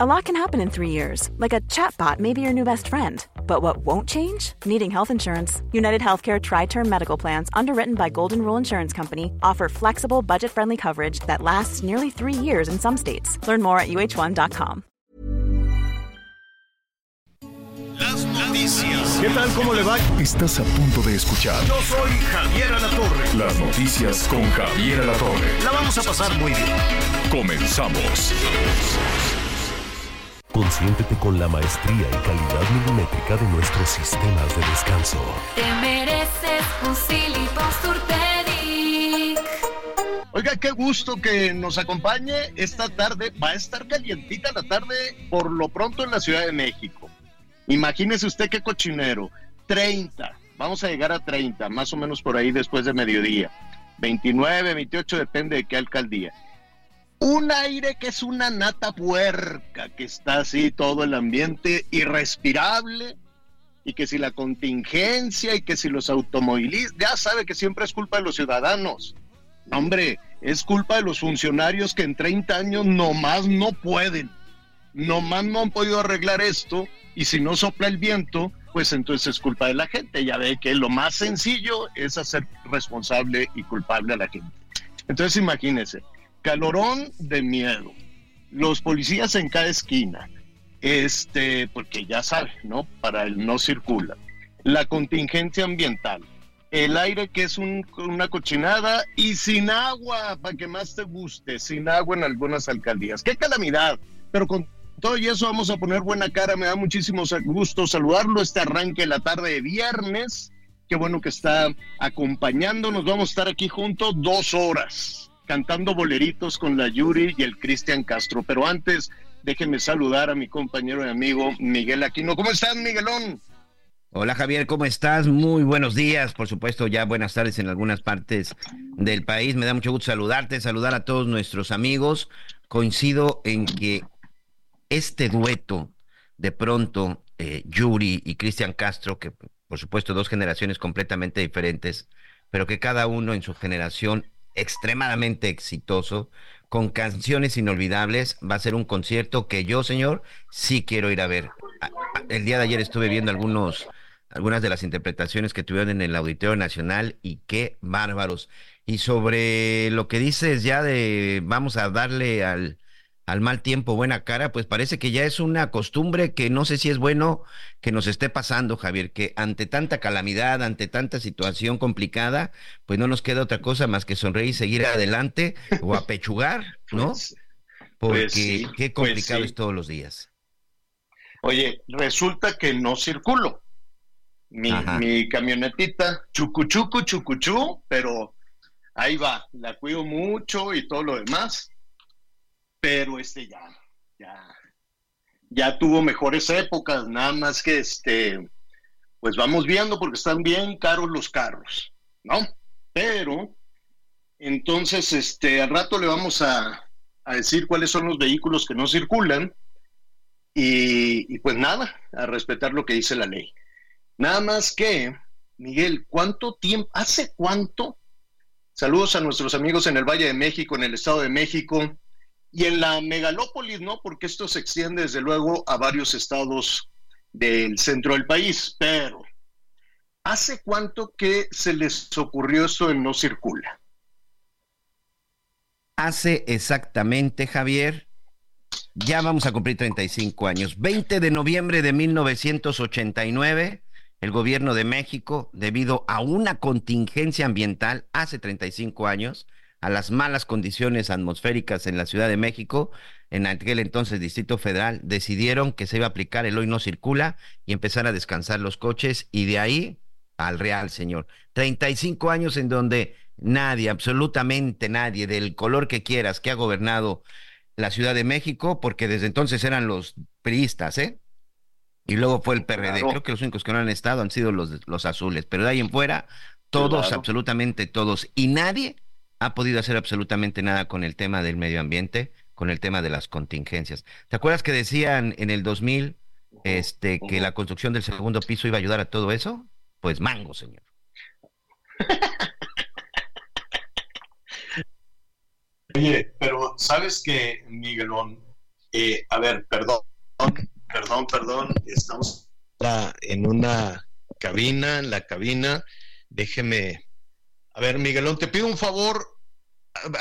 A lot can happen in three years, like a chatbot may be your new best friend. But what won't change? Needing health insurance. United Healthcare Tri Term Medical Plans, underwritten by Golden Rule Insurance Company, offer flexible, budget friendly coverage that lasts nearly three years in some states. Learn more at uh1.com. Las noticias. ¿Qué tal? ¿Cómo le va? Estás a punto de escuchar Yo soy Javier Alatorre. las noticias con Javier Alatorre. La vamos a pasar muy bien. Comenzamos. Consiéntete con la maestría y calidad milimétrica de nuestros sistemas de descanso. Te mereces un. Oiga, qué gusto que nos acompañe esta tarde. Va a estar calientita la tarde por lo pronto en la Ciudad de México. Imagínese usted qué cochinero. 30. Vamos a llegar a 30, más o menos por ahí después de mediodía. 29, 28, depende de qué alcaldía. Un aire que es una nata puerca, que está así todo el ambiente irrespirable, y que si la contingencia y que si los automovilistas, ya sabe que siempre es culpa de los ciudadanos. No, hombre, es culpa de los funcionarios que en 30 años nomás no pueden, nomás no han podido arreglar esto, y si no sopla el viento, pues entonces es culpa de la gente. Ya ve que lo más sencillo es hacer responsable y culpable a la gente. Entonces imagínense, calorón de miedo, los policías en cada esquina, este, porque ya saben, ¿no? Para el no circula, la contingencia ambiental, el aire que es un- una cochinada y sin agua, para que más te guste, sin agua en algunas alcaldías. ¡Qué calamidad! Pero con todo y eso vamos a poner buena cara, me da muchísimo gusto saludarlo este arranque la tarde de viernes. Qué bueno que está acompañándonos. Vamos a estar aquí juntos dos horas cantando boleritos con la Yuri y el Cristian Castro. Pero antes, déjeme saludar a mi compañero y amigo Miguel Aquino. ¿Cómo estás, Miguelón? Hola Javier, ¿cómo estás? Muy buenos días, por supuesto, ya buenas tardes en algunas partes del país. Me da mucho gusto saludarte, saludar a todos nuestros amigos. Coincido en que este dueto, de pronto, eh, Yuri y Cristian Castro, que por supuesto dos generaciones completamente diferentes, pero que cada uno en su generación extremadamente exitoso, con canciones inolvidables, va a ser un concierto que yo, señor, sí quiero ir a ver. El día de ayer estuve viendo algunos, algunas de las interpretaciones que tuvieron en el Auditorio Nacional y qué bárbaros. Y sobre lo que dices ya de vamos a darle al, al mal tiempo buena cara, pues parece que ya es una costumbre que no sé si es bueno que nos esté pasando, Javier, que ante tanta calamidad, ante tanta situación complicada, pues no nos queda otra cosa más que sonreír y seguir adelante o apechugar, ¿no? Pues, Porque pues sí, qué pues complicado sí. es todos los días. Oye, resulta que no circulo. Mi, mi camionetita, chucuchucu, chucuchú, pero ahí va, la cuido mucho y todo lo demás. Pero este ya, ya, ya tuvo mejores épocas, nada más que este, pues vamos viendo porque están bien caros los carros, ¿no? Pero, entonces, este, al rato le vamos a, a decir cuáles son los vehículos que no circulan. Y, y pues nada, a respetar lo que dice la ley. Nada más que, Miguel, ¿cuánto tiempo, hace cuánto? Saludos a nuestros amigos en el Valle de México, en el Estado de México y en la megalópolis, ¿no? Porque esto se extiende desde luego a varios estados del centro del país, pero ¿hace cuánto que se les ocurrió esto en no circula? Hace exactamente, Javier, ya vamos a cumplir 35 años. 20 de noviembre de 1989, el gobierno de México, debido a una contingencia ambiental hace 35 años, a las malas condiciones atmosféricas en la Ciudad de México, en aquel entonces Distrito Federal, decidieron que se iba a aplicar el hoy no circula y empezar a descansar los coches y de ahí al real, señor. 35 años en donde nadie, absolutamente nadie, del color que quieras, que ha gobernado la Ciudad de México, porque desde entonces eran los priistas, ¿eh? Y luego fue el PRD. Claro. Creo que los únicos que no han estado han sido los, los azules, pero de ahí en fuera, todos, Claro. absolutamente todos. Y nadie ha podido hacer absolutamente nada con el tema del medio ambiente, con el tema de las contingencias. ¿Te acuerdas que decían en el 2000 este, que la construcción del segundo piso iba a ayudar a todo eso? Pues mango, señor. Oye, pero sabes que, Miguelón, Eh, a ver, perdón, perdón, perdón, estamos en una cabina, en la cabina. Déjeme. A ver, Miguelón, te pido un favor.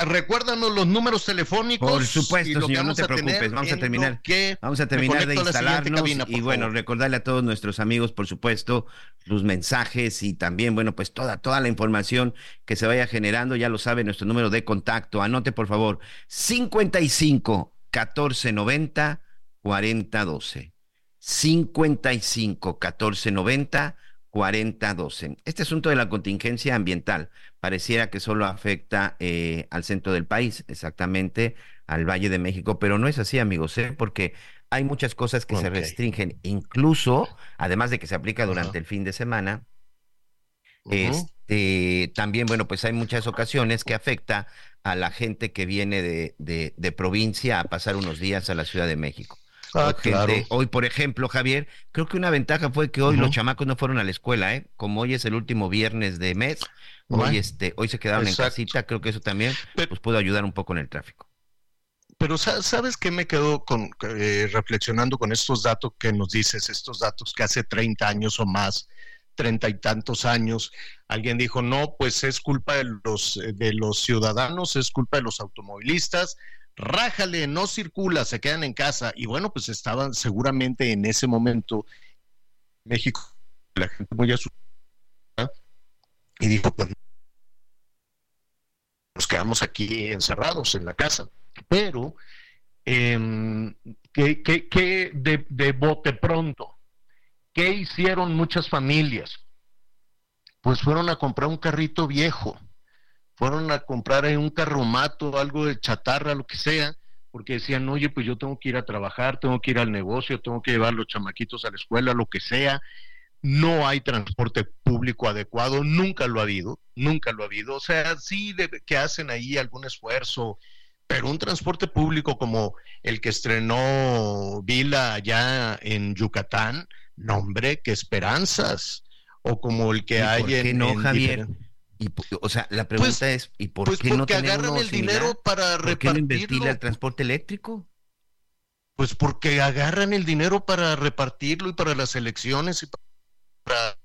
Recuérdanos los números telefónicos. Por supuesto, señor, no te preocupes. Vamos a terminar. Vamos a terminar de instalarnos. y bueno, recordarle a todos nuestros amigos, por supuesto, sus mensajes y también, bueno, pues toda, toda la información que se vaya generando. Ya lo sabe, nuestro número de contacto. Anote, por favor, 55 1490 4012. 55 1490 4012. Este asunto de la contingencia ambiental pareciera que solo afecta eh, al centro del país, exactamente al Valle de México, pero no es así, amigos, ¿eh? porque hay muchas cosas que se restringen, incluso, además de que se aplica durante el fin de semana, este, también, bueno, pues hay muchas ocasiones que afecta a la gente que viene de, de provincia a pasar unos días a la Ciudad de México. Ah, hoy, por ejemplo, Javier, creo que una ventaja fue que hoy los chamacos no fueron a la escuela, ¿eh? Como hoy es el último viernes de mes, hoy, este, hoy se quedaron en casita, creo que eso también pues pudo ayudar un poco en el tráfico. Pero ¿sabes qué me quedo con, eh, reflexionando con estos datos que nos dices, estos datos que hace 30 años o más, treinta y tantos años, alguien dijo, no, pues es culpa de los, de los ciudadanos, es culpa de los automovilistas, rájale, no circula, se quedan en casa. Y bueno, pues estaban seguramente en ese momento México, la gente muy asustada, y dijo, pues nos quedamos aquí encerrados en la casa. Pero, eh, ¿qué, de, de bote pronto? ¿Qué hicieron muchas familias? Pues fueron a comprar un carrito viejo fueron a comprar un carromato, algo de chatarra, lo que sea, porque decían, oye, pues yo tengo que ir a trabajar, tengo que ir al negocio, tengo que llevar los chamaquitos a la escuela, lo que sea. No hay transporte público adecuado, nunca lo ha habido, nunca lo ha habido. O sea, sí que hacen ahí algún esfuerzo, pero un transporte público como el que estrenó Vila allá en Yucatán, no hombre, qué esperanzas. O como el que hay en, no, Javier? Y, o sea, la pregunta pues, es, ¿y por pues qué no agarran el dinero para ¿Por qué no invertirle al transporte eléctrico? Pues porque agarran el dinero para repartirlo y para las elecciones y para...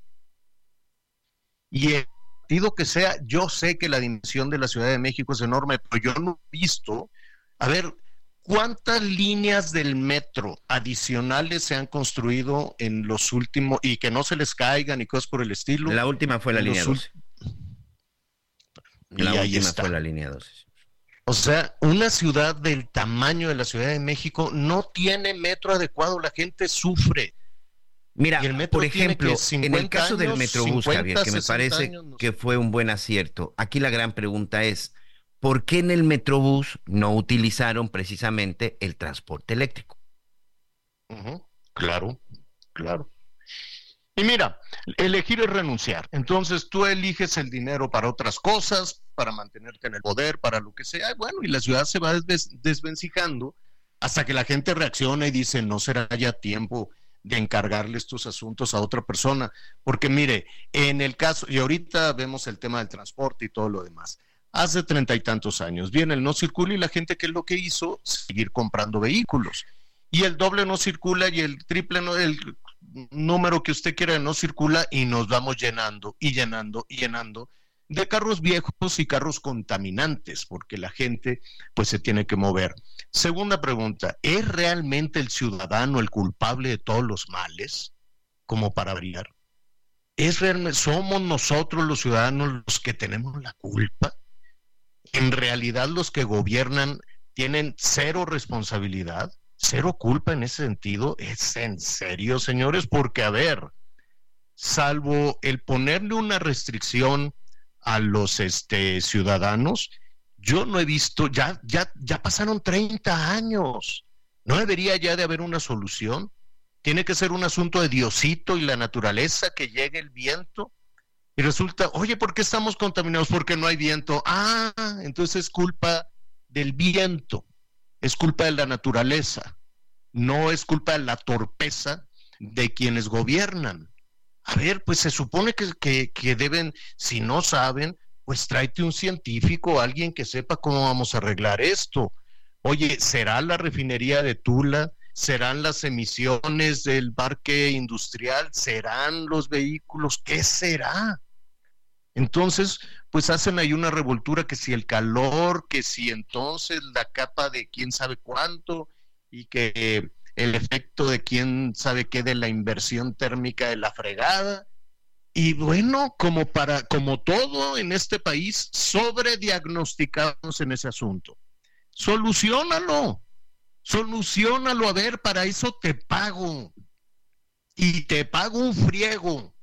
Y el partido que sea, yo sé que la dimensión de la Ciudad de México es enorme, pero yo no he visto, a ver, ¿cuántas líneas del metro adicionales se han construido en los últimos, y que no se les caigan y cosas por el estilo? La última fue la línea 12. La última fue la línea 12. O sea, una ciudad del tamaño de la Ciudad de México no tiene metro adecuado, la gente sufre. Mira, por ejemplo, en el caso del Metrobús, Javier, que me parece que fue un buen acierto, aquí la gran pregunta es, ¿por qué en el Metrobús no utilizaron precisamente el transporte eléctrico? Claro, claro. Y mira, elegir es renunciar. Entonces tú eliges el dinero para otras cosas, para mantenerte en el poder, para lo que sea. Bueno, y la ciudad se va desvencijando hasta que la gente reacciona y dice, no será ya tiempo de encargarle estos asuntos a otra persona. Porque mire, en el caso, y ahorita vemos el tema del transporte y todo lo demás. Hace treinta y tantos años viene el no circula y la gente, ¿qué es lo que hizo? Seguir comprando vehículos. Y el doble no circula y el triple no, el número que usted quiera no circula y nos vamos llenando y llenando y llenando de carros viejos y carros contaminantes, porque la gente pues se tiene que mover. Segunda pregunta, ¿es realmente el ciudadano el culpable de todos los males? Como para brillar. ¿Es realmente, somos nosotros los ciudadanos los que tenemos la culpa? En realidad los que gobiernan tienen cero responsabilidad cero culpa en ese sentido. ¿Es en serio, señores? Porque, a ver, salvo el ponerle una restricción a los este, ciudadanos, yo no he visto, ya, ya, ya pasaron 30 años. ¿No debería ya de haber una solución? Tiene que ser un asunto de Diosito y la naturaleza que llegue el viento. Y resulta, oye, ¿por qué estamos contaminados? Porque no hay viento. Ah, entonces es culpa del viento es culpa de la naturaleza, no es culpa de la torpeza de quienes gobiernan. A ver, pues se supone que, que, deben, si no saben, pues tráete un científico, alguien que sepa cómo vamos a arreglar esto. Oye, ¿será la refinería de Tula? ¿Serán las emisiones del parque industrial? ¿Serán los vehículos? ¿Qué será? Entonces, pues hacen ahí una revoltura que si el calor, que si entonces la capa de quién sabe cuánto y que el efecto de quién sabe qué de la inversión térmica de la fregada. Y bueno, como para como todo en este país, sobrediagnosticamos en ese asunto. Solucionalo. Solucionalo, a ver, para eso te pago. Y te pago un friego.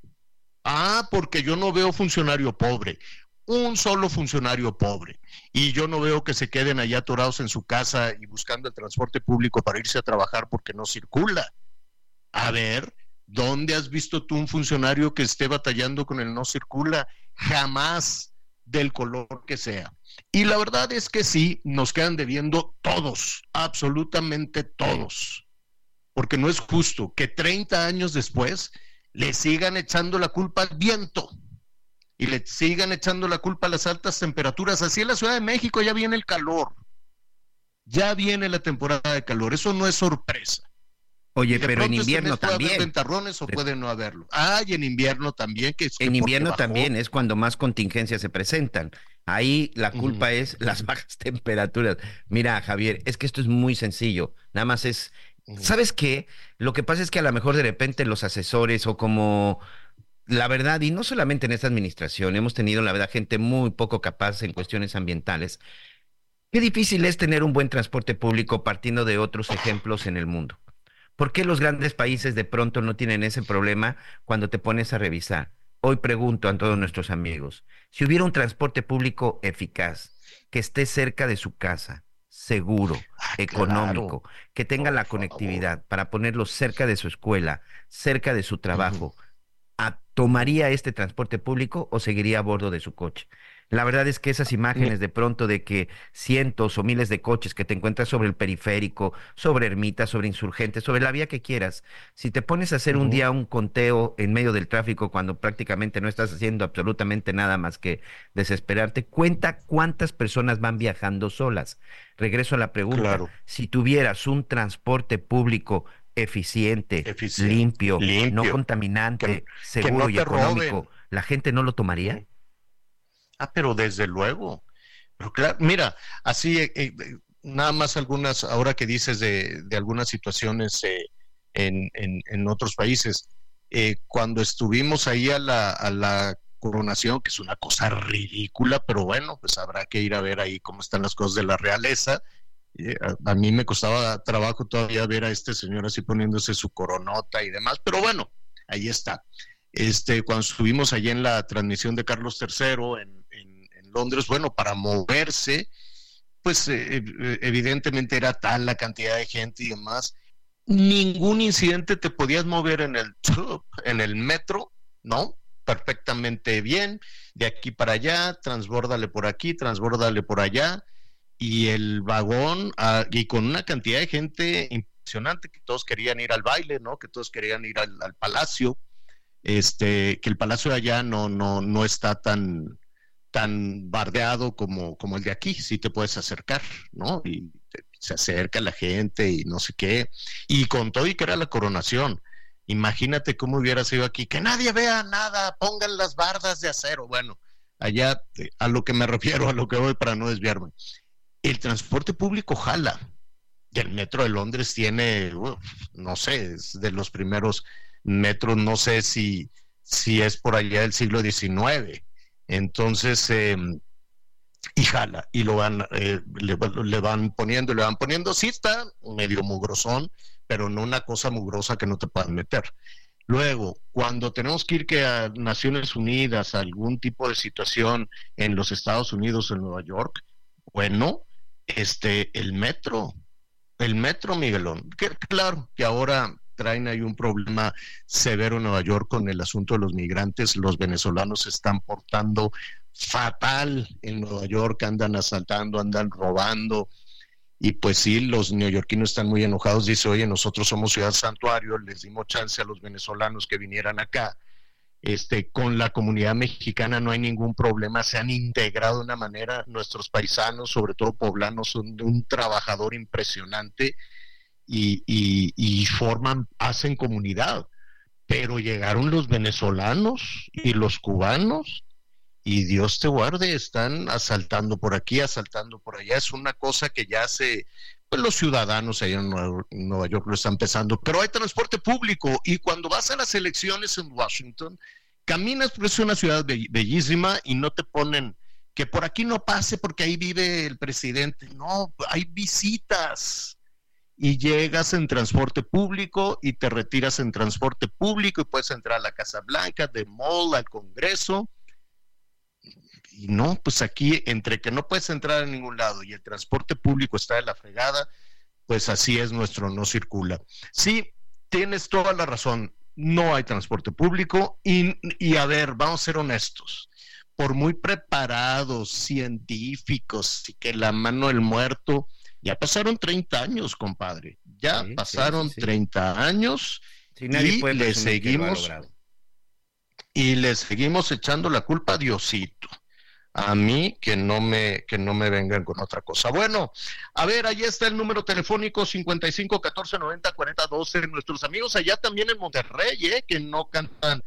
Ah, porque yo no veo funcionario pobre, un solo funcionario pobre. Y yo no veo que se queden allá atorados en su casa y buscando el transporte público para irse a trabajar porque no circula. A ver, ¿dónde has visto tú un funcionario que esté batallando con el no circula? Jamás del color que sea. Y la verdad es que sí, nos quedan debiendo todos, absolutamente todos. Porque no es justo que 30 años después le sigan echando la culpa al viento y le sigan echando la culpa a las altas temperaturas. Así en la Ciudad de México ya viene el calor. Ya viene la temporada de calor. Eso no es sorpresa. Oye, pero en este invierno puede también. Haber ventarrones o puede no haberlo. Ah, y en invierno también. Que es que En invierno también es cuando más contingencias se presentan. Ahí la culpa es las bajas temperaturas. Mira, Javier, es que esto es muy sencillo. Nada más es. ¿Sabes qué? Lo que pasa es que a lo mejor de repente los asesores o como la verdad, y no solamente en esta administración, hemos tenido, la verdad, gente muy poco capaz en cuestiones ambientales. Qué difícil es tener un buen transporte público partiendo de otros ejemplos en el mundo. ¿Por qué los grandes países de pronto no tienen ese problema cuando te pones a revisar? Hoy pregunto a todos nuestros amigos, si hubiera un transporte público eficaz, que esté cerca de su casa, seguro, Ah, económico, que tenga Por la favor. conectividad para ponerlo cerca de su escuela, cerca de su trabajo, ¿a- ¿tomaría este transporte público o seguiría a bordo de su coche? La verdad es que esas imágenes de pronto de que cientos o miles de coches que te encuentras sobre el periférico, sobre Ermita, sobre Insurgentes, sobre la vía que quieras, si te pones a hacer un día un conteo en medio del tráfico cuando prácticamente no estás haciendo absolutamente nada más que desesperarte, cuenta cuántas personas van viajando solas. Regreso a la pregunta, Claro. si tuvieras un transporte público eficiente, Eficiente, limpio, no contaminante, que- que seguro no y económico, roben. ¿la gente no lo tomaría? Ah, pero desde luego. Pero claro, mira, así, eh, eh, nada más algunas, ahora que dices de, de algunas situaciones eh, en, en- en otros países, eh, cuando estuvimos ahí a la, a la coronación, que es una cosa ridícula, pero bueno, pues habrá que ir a ver ahí cómo están las cosas de la realeza. A, a mí me costaba trabajo todavía ver a este señor así poniéndose su coronota y demás, pero bueno, ahí está. Este, cuando estuvimos allí en la transmisión de Carlos III en, Londres, bueno, para moverse, pues eh, eh, evidentemente era tal la cantidad de gente y demás. Ningún incidente te podías mover en el en el metro, ¿no? Perfectamente bien, de aquí para allá, transbórdale por aquí, transbórdale por allá, y el vagón, ah, y con una cantidad de gente impresionante, que todos querían ir al baile, ¿no? Que todos querían ir al, al palacio este, que el palacio de allá no, no, no está tan, tan bardeado como, como el de aquí, sí te puedes acercar, ¿no? Y se acerca la gente y no sé qué. Y con todo y que era la coronación, imagínate cómo hubiera sido aquí, que nadie vea nada, pongan las bardas de acero. Bueno, allá a lo que me refiero, a lo que voy para no desviarme. El transporte público jala. Y el metro de Londres tiene, no sé, es de los primeros metros, no sé si, si es por allá del siglo XIX. Entonces, eh, y jala, y lo van, eh, le, le van poniendo, le van poniendo, sí está medio mugrosón, pero no una cosa mugrosa que no te puedan meter. Luego, cuando tenemos que ir que a Naciones Unidas, a algún tipo de situación en los Estados Unidos, en Nueva York, bueno, este, el metro, el metro, Miguelón, que claro que ahora traen ahí un problema severo en Nueva York con el asunto de los migrantes. Los venezolanos se están portando fatal en Nueva York, andan asaltando, andan robando. Y pues sí, los neoyorquinos están muy enojados. Dice, oye, nosotros somos ciudad santuario, les dimos chance a los venezolanos que vinieran acá. este, con la comunidad mexicana no hay ningún problema, se han integrado de una manera, nuestros paisanos, sobre todo poblanos, son de un trabajador impresionante y, forman, hacen comunidad. Pero llegaron los venezolanos y los cubanos y Dios te guarde, están asaltando por aquí, asaltando por allá. Es una cosa que ya se, pues los ciudadanos allá en Nueva, York lo están empezando, pero hay transporte público y cuando vas a las elecciones en Washington, caminas por es una ciudad bellísima y no te ponen que por aquí no pase porque ahí vive el presidente. No, hay visitas y llegas en transporte público y te retiras en transporte público y puedes entrar a la Casa Blanca, de Mall, al Congreso y no, pues aquí entre que no puedes entrar a ningún lado y el transporte público está de la fregada, pues así es nuestro no circula. Sí, tienes toda la razón, no hay transporte público y, y a ver, vamos a ser honestos, por muy preparados, científicos y que la mano del muerto, ya pasaron 30 años, compadre, ya pasaron 30 años y le seguimos y le seguimos echando la culpa a Diosito a mí que no me que no me vengan con otra cosa. Bueno, a ver, ahí está el número telefónico 55 14 90 40 12. Nuestros amigos allá también en Monterrey, ¿eh? que no cantan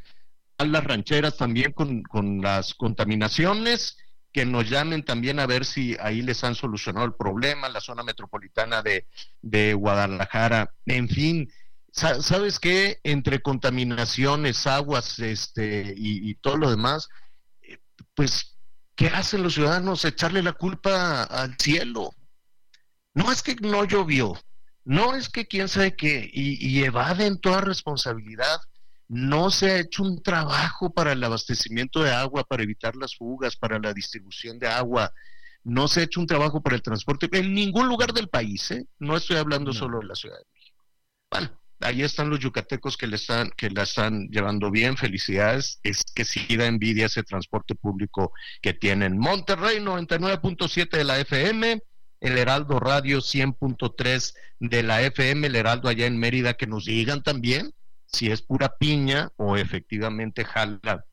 a las rancheras también con, con las contaminaciones, que nos llamen también a ver si ahí les han solucionado el problema, la zona metropolitana de, Guadalajara, en fin. ¿Sabes qué? Entre contaminaciones, aguas, este, y, y todo lo demás, eh, pues ¿Qué hacen los ciudadanos? Echarle la culpa al cielo. No es que no llovió, no es que quién sabe qué, y, evaden toda responsabilidad. No se ha hecho un trabajo para el abastecimiento de agua, para evitar las fugas, para la distribución de agua. No se ha hecho un trabajo para el transporte en ningún lugar del país, ¿eh? No estoy hablando solo de la Ciudad de México. Bueno, ahí están los yucatecos que le están que la están llevando bien felicidades es que sí da envidia ese transporte público que tienen Monterrey 99.7 de la FM el Heraldo Radio 100.3 de la FM el Heraldo allá en Mérida que nos digan también si es pura piña o efectivamente jala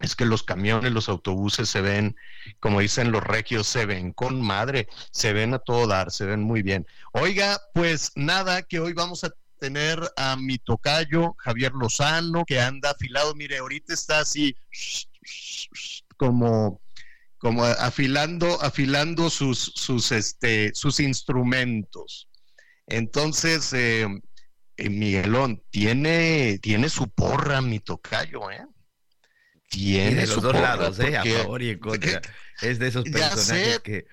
es que los camiones, los autobuses se ven, como dicen los regios, se ven con madre, se ven a todo dar, se ven muy bien. Oiga, pues nada, que hoy vamos a tener a mi tocayo Javier Lozano, que anda afilado. Mire, ahorita está así como, como afilando, afilando sus, sus, este, sus instrumentos. Entonces, eh, eh, Miguelón, tiene, tiene su porra mi tocayo, ¿eh? Tiene los dos lados, ¿eh? A favor y en contra. Es de esos personajes que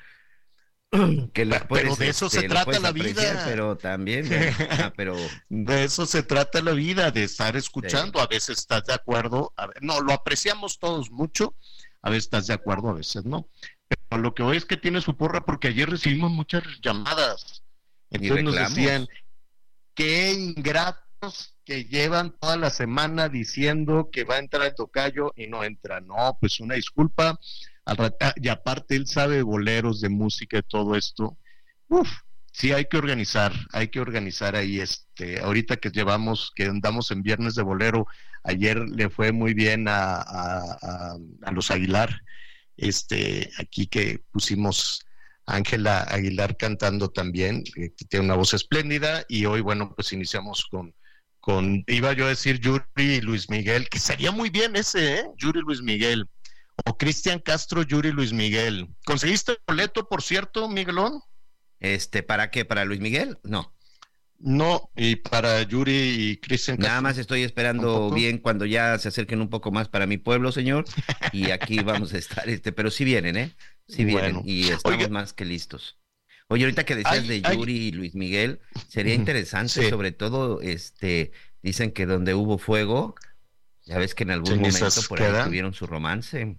que pero de eso se este, trata la vida. Pero también, ah, pero... De eso se trata la vida, de estar escuchando. A veces estás de acuerdo, no, lo apreciamos todos mucho, a veces estás de acuerdo, a veces no. Pero lo que hoy es que tiene su porra porque ayer recibimos muchas llamadas. Entonces nos decían, qué ingratos que llevan toda la semana diciendo que va a entrar el tocayo y no entra. No, pues una disculpa y aparte él sabe boleros, de música, de todo esto. Uf, sí hay que organizar, hay que organizar ahí este, ahorita que llevamos, que andamos en viernes de bolero, ayer le fue muy bien a, a, a, los Aguilar, este, aquí que pusimos Ángela Aguilar cantando también, que tiene una voz espléndida, y hoy, bueno, pues iniciamos con, con, iba yo a decir Yuri y Luis Miguel, que sería muy bien ese, ¿eh? Yuri Luis Miguel o Cristian Castro, Yuri Luis Miguel. ¿Conseguiste el boleto, por cierto, Miguelón? Este, ¿para qué? ¿Para Luis Miguel? No. No, y para Yuri y Cristian Castro. Nada más estoy esperando bien cuando ya se acerquen un poco más para mi pueblo, señor. Y aquí vamos a estar, este, pero sí vienen, ¿eh? Sí vienen y estamos más que listos. Oye, ahorita que decías de Yuri y Luis Miguel, sería interesante, sobre todo, este, dicen que donde hubo fuego, ya ves que en algún momento por ahí tuvieron su romance.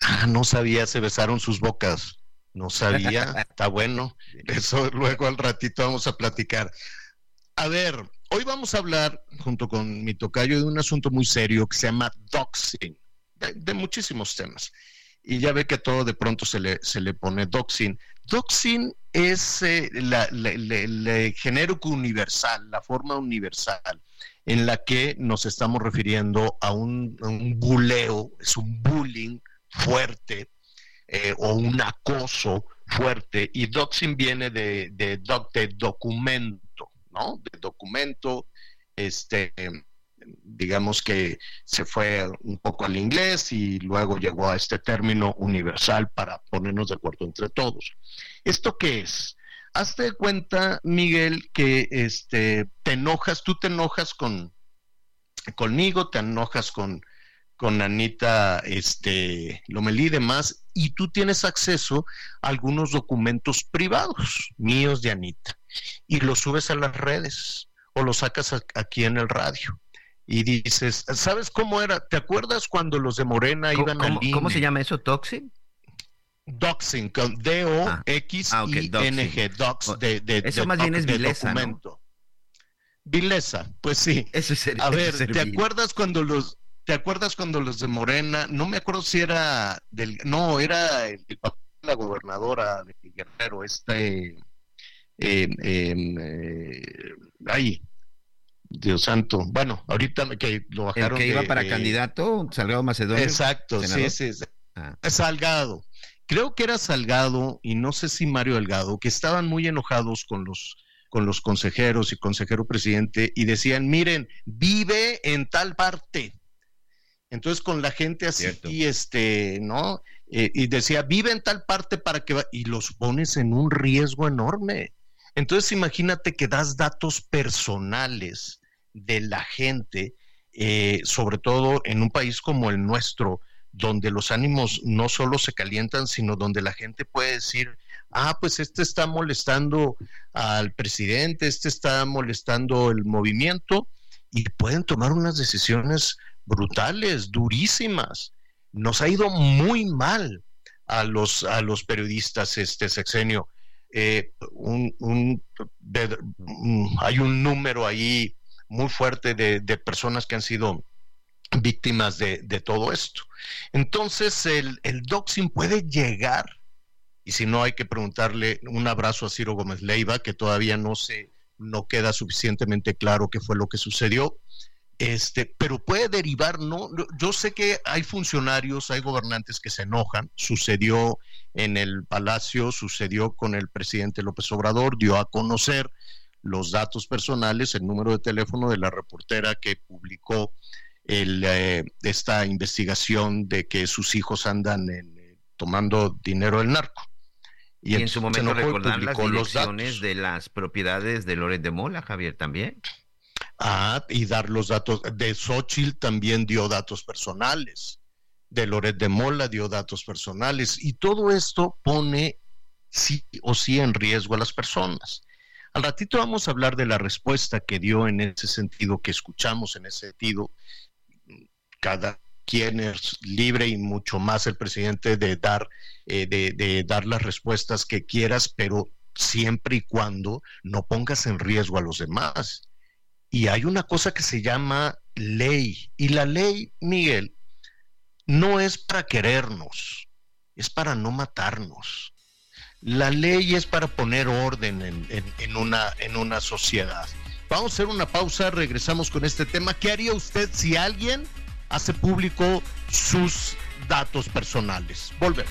Ah, no sabía, se besaron sus bocas. No sabía, está bueno. Eso luego al ratito vamos a platicar. A ver, hoy vamos a hablar, junto con mi tocayo, de un asunto muy serio que se llama doxing, de, muchísimos temas. Y ya ve que todo de pronto se le, se le pone doxing. Doxing es eh, el género universal, la forma universal en la que nos estamos refiriendo a un, un buleo, es un bullying fuerte eh, o un acoso fuerte. Y doxing viene de, de, de documento, ¿no? De documento, este, digamos que se fue un poco al inglés y luego llegó a este término universal para ponernos de acuerdo entre todos. ¿Esto qué es? Hazte cuenta, Miguel, que este, te enojas, tú te enojas con conmigo, te enojas con, con Anita este, Lomelí y demás, y tú tienes acceso a algunos documentos privados míos de Anita, y los subes a las redes o los sacas aquí en el radio. Y dices, ¿sabes cómo era? ¿Te acuerdas cuando los de Morena iban ¿Cómo, al ¿Cómo se llama eso? ¿Toxin? Doxing, con D-O-X-I-N-G, dox, de, de, Eso de más bien es de vileza, ¿no? documento. Vileza, pues sí. Eso es el- A ver, ser ¿te acuerdas cuando los te acuerdas cuando los de Morena, no me acuerdo si era del no, era el, el papá de la gobernadora de Guerrero, este eh, em, eh, ahí Dios santo. Bueno, ahorita que lo El bajaron que iba de- para candidato, Salgado Macedonio. Exacto, sí, senador. sí, sí. Ah. Salgado. Creo que era Salgado y no sé si Mario Delgado, que estaban muy enojados con los con los consejeros y consejero presidente y decían, miren, vive en tal parte. Entonces con la gente así, Cierto. este, ¿no? Eh, y decía, vive en tal parte para que va, y los pones en un riesgo enorme. Entonces imagínate que das datos personales de la gente, eh, sobre todo en un país como el nuestro, donde los ánimos no solo se calientan, sino donde la gente puede decir, ah, pues este está molestando al presidente, este está molestando el movimiento, y pueden tomar unas decisiones brutales, durísimas. Nos ha ido muy mal a los, a los periodistas este sexenio. Eh, un, un- hay un número ahí muy fuerte de, personas que han sido víctimas de, de todo esto. Entonces, el, el doxing puede llegar, y si no hay que preguntarle un abrazo a Ciro Gómez Leiva, que todavía no se, no queda suficientemente claro qué fue lo que sucedió. Este, pero puede derivar, ¿no? Yo sé que hay funcionarios, hay gobernantes que se enojan. Sucedió en el Palacio, sucedió con el presidente López Obrador, dio a conocer los datos personales, el número de teléfono de la reportera que publicó el, eh, esta investigación de que sus hijos andan en, eh, tomando dinero del narco. Y en entonces su momento y recordar las publicó los direcciones datos. de las propiedades de Loret de Mola, Javier, también. Y dar los datos. De Xochitl también dio datos personales. De Loret de Mola dio datos personales. Y todo esto pone sí o sí en riesgo a las personas. Al ratito vamos a hablar de la respuesta que dio en ese sentido, que escuchamos en ese sentido. Cada quien es libre y mucho más el presidente de dar, eh, de dar las respuestas que quieras, pero siempre y cuando no pongas en riesgo a los demás. Y hay una cosa que se llama ley. Y la ley, Miguel, no es para querernos, es para no matarnos. La ley es para poner orden en, una, en una sociedad. Vamos a hacer una pausa, regresamos con este tema. ¿Qué haría usted si alguien hace público sus datos personales? Volvemos.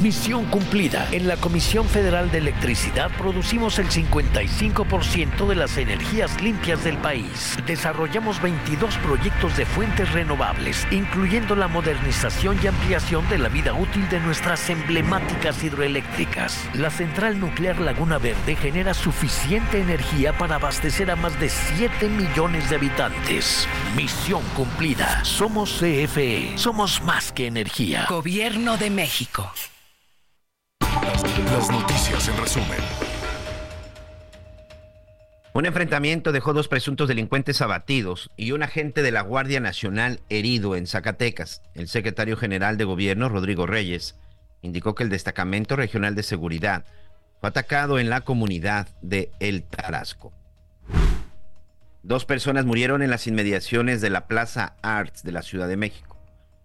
Misión cumplida. En la Comisión Federal de Electricidad producimos el 55% de las energías limpias del país. Desarrollamos 22 proyectos de fuentes renovables, incluyendo la modernización y ampliación de la vida útil de nuestras emblemáticas hidroeléctricas. La central nuclear Laguna Verde genera suficiente energía para abastecer a más de 7 millones de habitantes. Misión cumplida. Somos CFE. Somos más que energía. Gobierno de México. Las, noticias en resumen. Un enfrentamiento dejó dos presuntos delincuentes abatidos y un agente de la Guardia Nacional herido en Zacatecas. El secretario general de Gobierno, Rodrigo Reyes, indicó que el Destacamento Regional de Seguridad fue atacado en la comunidad de El Tarasco. Dos personas murieron en las inmediaciones de la Plaza Arts de la Ciudad de México.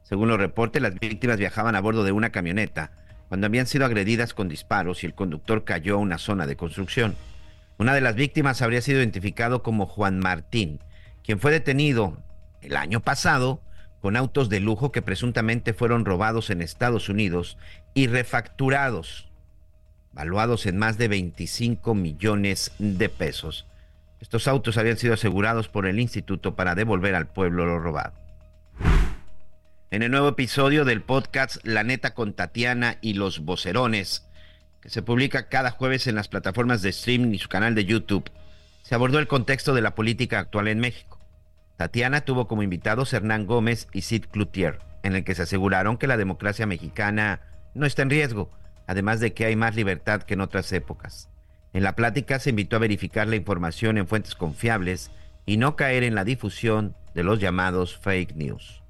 Según los reportes, las víctimas viajaban a bordo de una camioneta cuando habían sido agredidas con disparos y el conductor cayó a una zona de construcción. Una de las víctimas habría sido identificado como Juan Martín, quien fue detenido el año pasado con autos de lujo que presuntamente fueron robados en Estados Unidos y refacturados, valuados en más de 25 millones de pesos. Estos autos habían sido asegurados por el instituto para devolver al pueblo lo robado. En el nuevo episodio del podcast La Neta con Tatiana y los Vocerones, que se publica cada jueves en las plataformas de streaming y su canal de YouTube, se abordó el contexto de la política actual en México. Tatiana tuvo como invitados Hernán Gómez y Sid Cloutier, en el que se aseguraron que la democracia mexicana no está en riesgo, además de que hay más libertad que en otras épocas. En la plática se invitó a verificar la información en fuentes confiables y no caer en la difusión de los llamados fake news.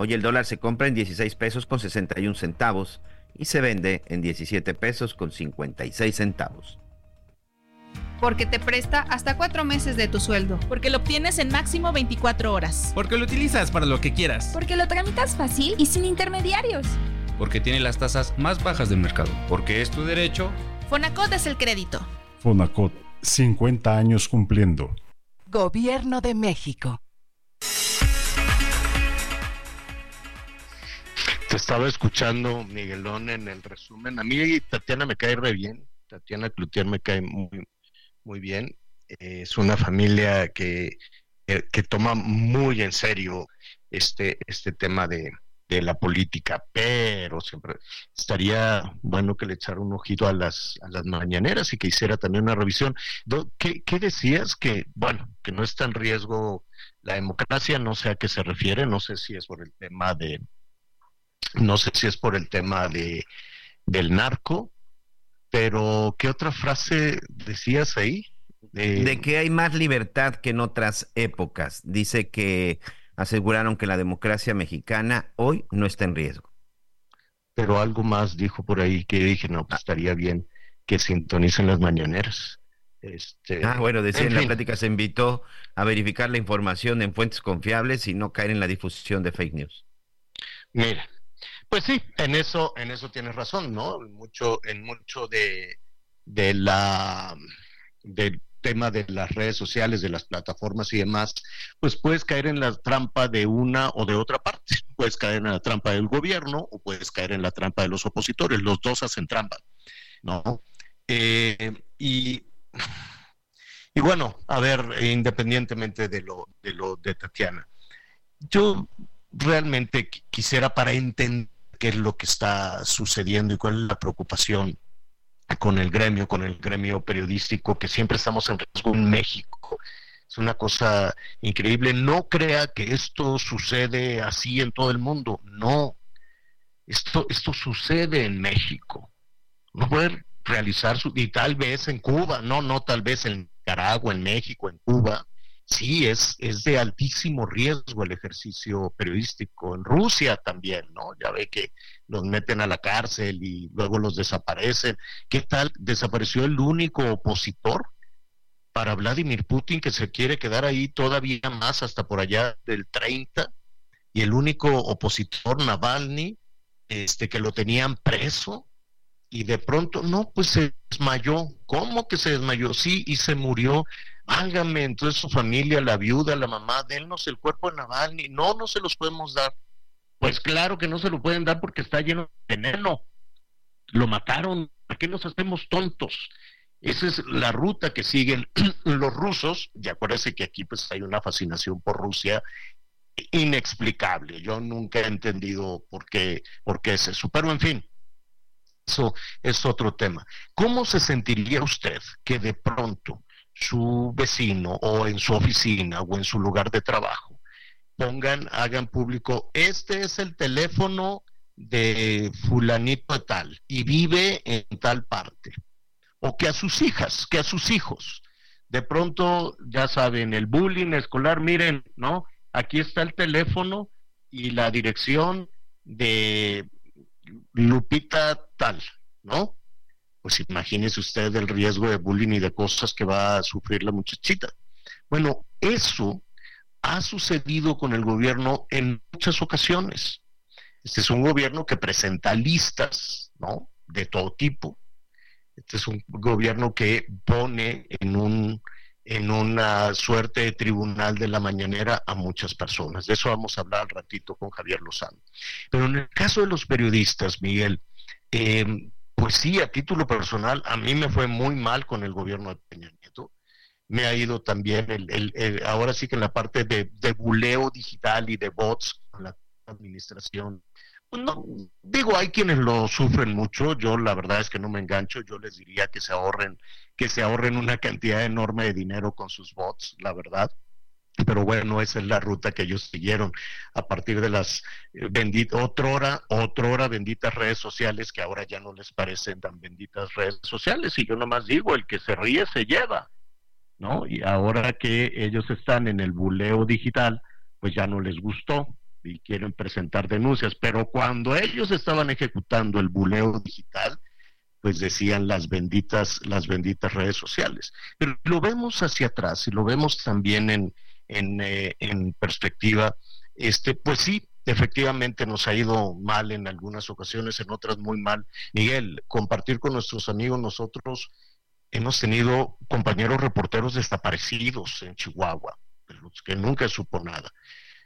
Hoy el dólar se compra en 16 pesos con 61 centavos y se vende en 17 pesos con 56 centavos. Porque te presta hasta cuatro meses de tu sueldo. Porque lo obtienes en máximo 24 horas. Porque lo utilizas para lo que quieras. Porque lo tramitas fácil y sin intermediarios. Porque tiene las tasas más bajas del mercado. Porque es tu derecho Fonacot es el crédito. Fonacot, 50 años cumpliendo. Gobierno de México. Te estaba escuchando, Miguelón, en el resumen. A mí Tatiana me cae re bien. Tatiana Cloutier me cae muy, muy bien. es una familia que, que toma muy en serio este, este tema de, de la política, pero siempre estaría bueno que le echara un ojito a las, a las mañaneras y que hiciera también una revisión. ¿Qué, ¿Qué, decías? Que, bueno, que no está en riesgo la democracia, no sé a qué se refiere, no sé si es por el tema de, no sé si es por el tema de, del narco, pero ¿qué otra frase decías ahí? de que hay más libertad que en otras épocas. Dice que aseguraron que la democracia mexicana hoy no está en riesgo. Pero algo más dijo por ahí que dije, no, pues estaría bien que sintonicen las mañaneras. Este, ah, bueno, decía en, la plática, se invitó a verificar la información en fuentes confiables y no caer en la difusión de fake news. Mira, pues sí, en eso, en eso tienes razón, ¿no? Mucho, en mucho de, de la de tema de las redes sociales, de las plataformas y demás, pues puedes caer en la trampa de una o de otra parte. Puedes caer en la trampa del gobierno o puedes caer en la trampa de los opositores. Los dos hacen trampa, ¿no? Eh, y, y bueno, a ver, independientemente de lo, de lo de Tatiana, yo realmente quisiera para entender qué es lo que está sucediendo y cuál es la preocupación con el gremio, con el gremio periodístico, que siempre estamos en riesgo en México. Es una cosa increíble. No crea que esto sucede así en todo el mundo. No. Esto, esto sucede en México. No puede realizar su, y tal vez en Cuba, no, no, tal vez en Nicaragua, en México, en Cuba, sí, es, es de altísimo riesgo el ejercicio periodístico. En Rusia también, ¿no? Ya ve que los meten a la cárcel y luego los desaparecen. ¿Qué tal? Desapareció el único opositor para Vladimir Putin que se quiere quedar ahí todavía más hasta por allá del 30 y el único opositor Navalny este que lo tenían preso y de pronto no pues se desmayó cómo que se desmayó sí y se murió Válgame, entonces su familia, la viuda, la mamá, dennos el cuerpo de Navalny. No, no se los podemos dar. Pues claro que no se lo pueden dar porque está lleno de veneno. Lo mataron. ¿Por qué nos hacemos tontos? Esa es la ruta que siguen los rusos. Y acuérdense que aquí pues hay una fascinación por Rusia inexplicable. Yo nunca he entendido por qué, por qué es eso. Pero en fin, eso es otro tema. ¿Cómo se sentiría usted que de pronto su vecino o en su oficina o en su lugar de trabajo, pongan, hagan público, este es el teléfono de fulanito tal y vive en tal parte. O que a sus hijas, que a sus hijos. De pronto, ya saben, el bullying escolar, miren, ¿no? Aquí está el teléfono y la dirección de Lupita tal, ¿no? Pues imagínese usted el riesgo de bullying y de cosas que va a sufrir la muchachita. Bueno, eso ha sucedido con el gobierno en muchas ocasiones. Este es un gobierno que presenta listas, ¿no? De todo tipo. Este es un gobierno que pone en un en una suerte de tribunal de la mañanera a muchas personas. De eso vamos a hablar al ratito con Javier Lozano. Pero en el caso de los periodistas, Miguel, eh, pues sí, a título personal, a mí me fue muy mal con el gobierno de Peña Nieto. Me ha ido también, el, ahora sí que en la parte de, de buleo digital y de bots con la administración pues no, digo, hay quienes lo sufren mucho, yo la verdad es que no me engancho, yo les diría que se ahorren, que se ahorren una cantidad enorme de dinero con sus bots, la verdad. Pero bueno, esa es la ruta que ellos siguieron a partir de las eh, benditas, otra hora benditas redes sociales que ahora ya no les parecen tan benditas redes sociales. Y yo nomás digo, el que se ríe se lleva, ¿no? Y ahora que ellos están en el buleo digital, pues ya no les gustó y quieren presentar denuncias, pero cuando ellos estaban ejecutando el buleo digital, pues decían las benditas, las benditas redes sociales. Pero lo vemos hacia atrás y lo vemos también en, en, eh, en perspectiva, este, pues sí, efectivamente nos ha ido mal en algunas ocasiones, en otras muy mal. Miguel, compartir con nuestros amigos, nosotros hemos tenido compañeros reporteros desaparecidos en Chihuahua, que nunca supo nada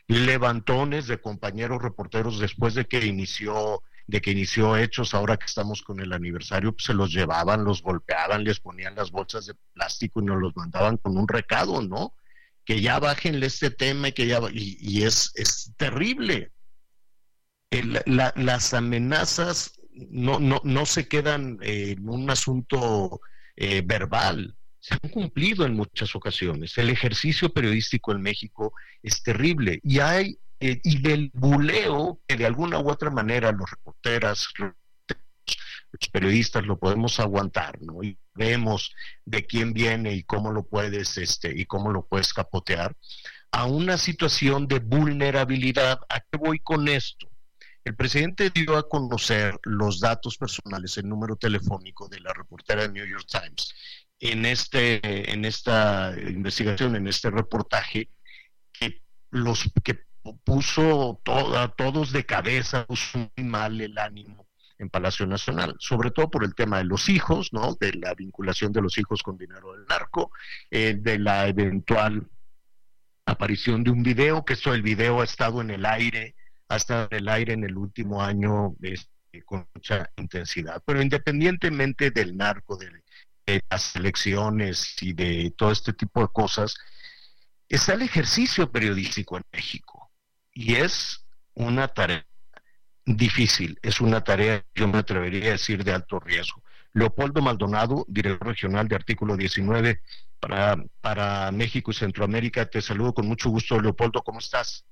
levantones de compañeros reporteros después de que inició de que inició Hechos, ahora que estamos con el aniversario, pues se los llevaban, los golpeaban, les ponían las bolsas de plástico y nos los mandaban con un recado, ¿no? Que ya bájenle este tema y que ya y, es, es terrible. las amenazas no, no, no se quedan en un asunto eh, verbal, se han cumplido en muchas ocasiones. El ejercicio periodístico en México es terrible y hay eh, y del buleo que de alguna u otra manera los reporteras, los, periodistas lo podemos aguantar, ¿no? Y vemos de quién viene y cómo lo puedes este y cómo lo puedes capotear a una situación de vulnerabilidad. ¿A qué voy con esto? El presidente dio a conocer los datos personales, el número telefónico de la reportera de New York Times en, este, en esta investigación, en este reportaje, que los que puso a todos de cabeza, puso muy mal el ánimo en Palacio Nacional, sobre todo por el tema de los hijos, ¿no? De la vinculación de los hijos con dinero del narco, eh, de la eventual aparición de un video, que eso el video ha estado en el aire, ha estado en el aire en el último año este, con mucha intensidad. Pero independientemente del narco, del de las elecciones y de todo este tipo de cosas, está el ejercicio periodístico en México. Y es una tarea difícil, es una tarea, yo me atrevería a decir, de alto riesgo. Leopoldo Maldonado, director regional de Artículo 19 para, para México y Centroamérica, te saludo con mucho gusto. Leopoldo, ¿cómo estás?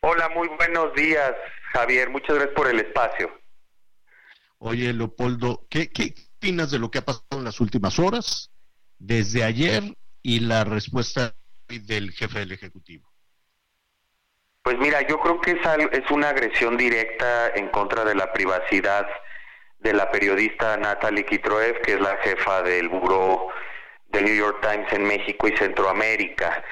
Hola, muy buenos días, Javier. Muchas gracias por el espacio. Oye, Leopoldo, ¿qué, qué, opinas de lo que ha pasado en las últimas horas, desde ayer, y la respuesta del jefe del Ejecutivo? Pues mira, yo creo que es, es una agresión directa en contra de la privacidad de la periodista Natalie Kitroev, que es la jefa del buró del New York Times en México y Centroamérica.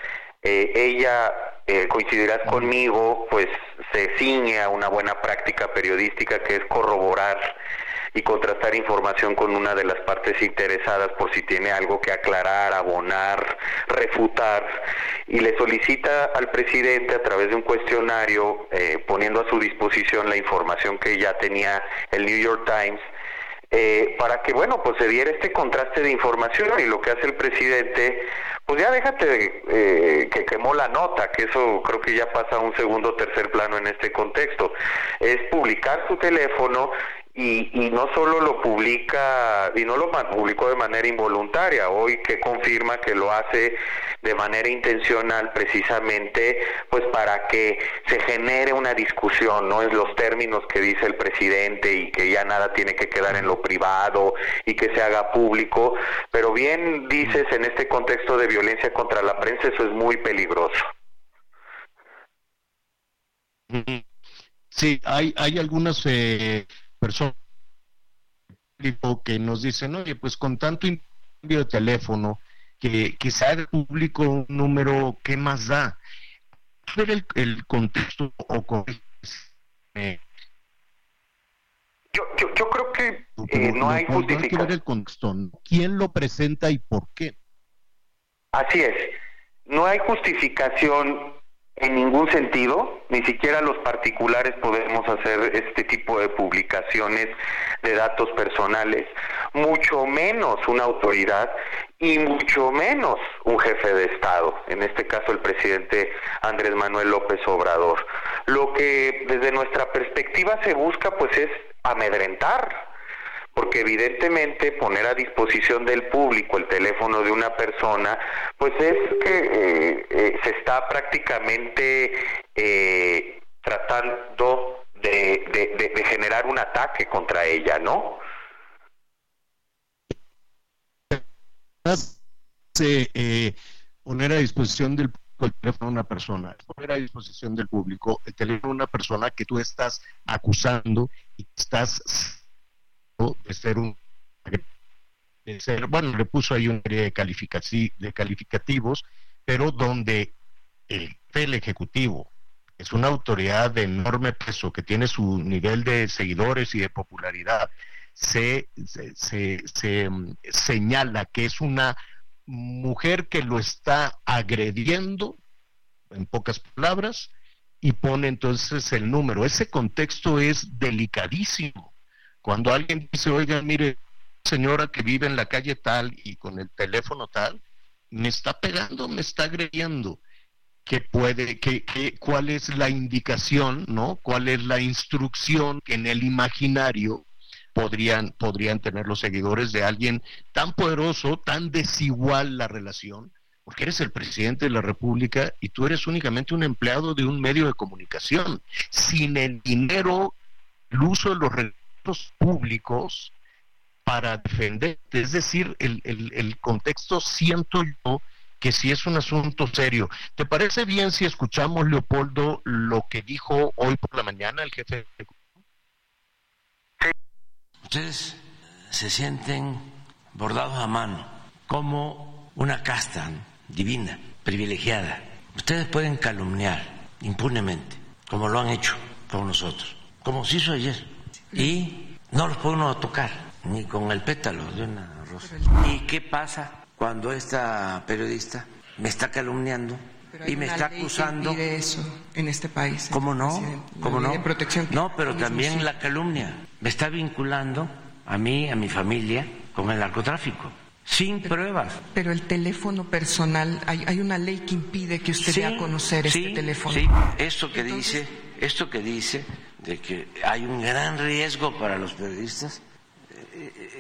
Eh, ella, eh, coincidirás conmigo, pues se ciñe a una buena práctica periodística que es corroborar y contrastar información con una de las partes interesadas por si tiene algo que aclarar, abonar, refutar, y le solicita al presidente a través de un cuestionario, eh, poniendo a su disposición la información que ya tenía el New York Times, eh, para que, bueno, pues se diera este contraste de información y lo que hace el presidente, pues ya déjate de, eh, que quemó la nota, que eso creo que ya pasa a un segundo o tercer plano en este contexto, es publicar su teléfono y, y, no solo lo publica, y no lo publicó de manera involuntaria, hoy que confirma que lo hace de manera intencional precisamente pues para que se genere una discusión, no en los términos que dice el presidente y que ya nada tiene que quedar en lo privado y que se haga público, pero bien dices en este contexto de violencia contra la prensa eso es muy peligroso. Sí, hay, hay algunas eh, personas que nos dicen, oye, pues con tanto cambio de teléfono, que, que sea público un número, ¿qué más da? Ver el, el contexto o con, eh, yo, yo, yo, creo que eh, no hay justificación. Hay que ver el contexto. ¿Quién lo presenta y por qué? Así es. No hay justificación en ningún sentido, ni siquiera los particulares podemos hacer este tipo de publicaciones de datos personales, mucho menos una autoridad y mucho menos un jefe de Estado, en este caso el presidente Andrés Manuel López Obrador. Lo que desde nuestra perspectiva se busca pues es amedrentar porque evidentemente poner a disposición del público el teléfono de una persona, pues es que eh, eh, se está prácticamente eh, tratando de, generar un ataque contra ella, ¿no? poner a disposición del el teléfono de una persona, poner a disposición del público el teléfono de una persona que tú estás acusando y estás de ser un ser, bueno, le puso ahí una serie de, de calificativos, pero donde el, el ejecutivo es una autoridad de enorme peso que tiene su nivel de seguidores y de popularidad, se, se, se, mm, señala que es una mujer que lo está agrediendo, en pocas palabras, y pone entonces el número. Ese contexto es delicadísimo cuando alguien dice, oiga, mire, señora que vive en la calle tal y con el teléfono tal, me está pegando, me está agrediendo. ¿Qué puede, que, cuál es la indicación, ¿no? ¿Cuál es la instrucción que en el imaginario podrían, podrían tener los seguidores de alguien tan poderoso, tan desigual la relación? Porque eres el presidente de la República y tú eres únicamente un empleado de un medio de comunicación. Sin el dinero, el uso de los recursos públicos para defenderte. Es decir, el, el, contexto siento yo que si es un asunto serio. ¿Te parece bien si escuchamos, Leopoldo, lo que dijo hoy por la mañana el jefe de... Ustedes se sienten bordados a mano como una casta divina, privilegiada. Ustedes pueden calumniar impunemente, como lo han hecho con nosotros, como se hizo ayer y no los puede uno tocar, ni con el pétalo de una rosa. ¿Y qué pasa cuando esta periodista me está calumniando y me está acusando? de eso en este país. ¿Cómo no? ¿Cómo no? no, pero también la calumnia. Me está vinculando a mí, a mi familia, con el narcotráfico. Sin pruebas. Pero el teléfono personal, hay, hay una ley que impide que usted dé a conocer este teléfono. Sí, esto que dice, esto que dice de que hay un gran riesgo para los periodistas.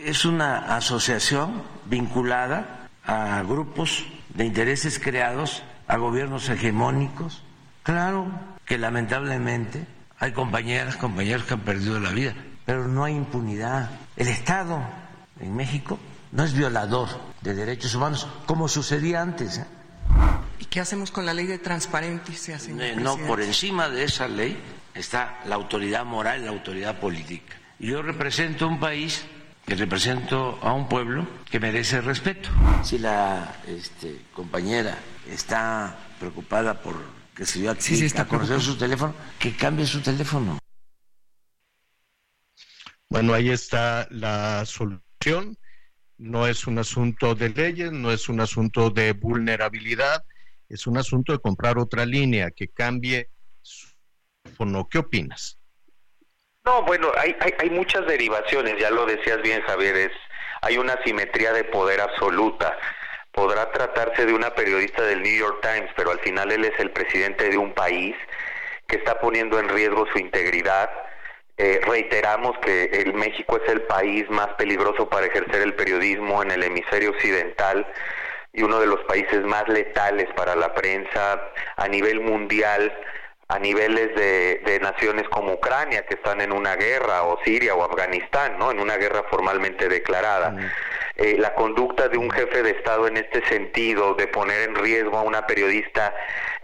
Es una asociación vinculada a grupos de intereses creados, a gobiernos hegemónicos. Claro que lamentablemente hay compañeras, compañeros que han perdido la vida, pero no hay impunidad. El Estado en México no es violador de derechos humanos, como sucedía antes. ¿eh? ¿Y qué hacemos con la ley de transparencia, señor eh, No, por encima de esa ley está la autoridad moral y la autoridad política. Yo represento un país que represento a un pueblo que merece respeto. Si la este, compañera está preocupada por que se dio sí, a conocer su teléfono, que cambie su teléfono. Bueno, ahí está la solución. No es un asunto de leyes, no es un asunto de vulnerabilidad, es un asunto de comprar otra línea que cambie ¿Qué opinas? No, bueno, hay, hay, muchas derivaciones, ya lo decías bien, Javier, es, hay una simetría de poder absoluta. Podrá tratarse de una periodista del New York Times, pero al final él es el presidente de un país que está poniendo en riesgo su integridad. Eh, reiteramos que el México es el país más peligroso para ejercer el periodismo en el hemisferio occidental y uno de los países más letales para la prensa a nivel mundial a niveles de, naciones como Ucrania, que están en una guerra, o Siria o Afganistán, ¿no? en una guerra formalmente declarada. Eh, la conducta de un jefe de Estado en este sentido, de poner en riesgo a una periodista,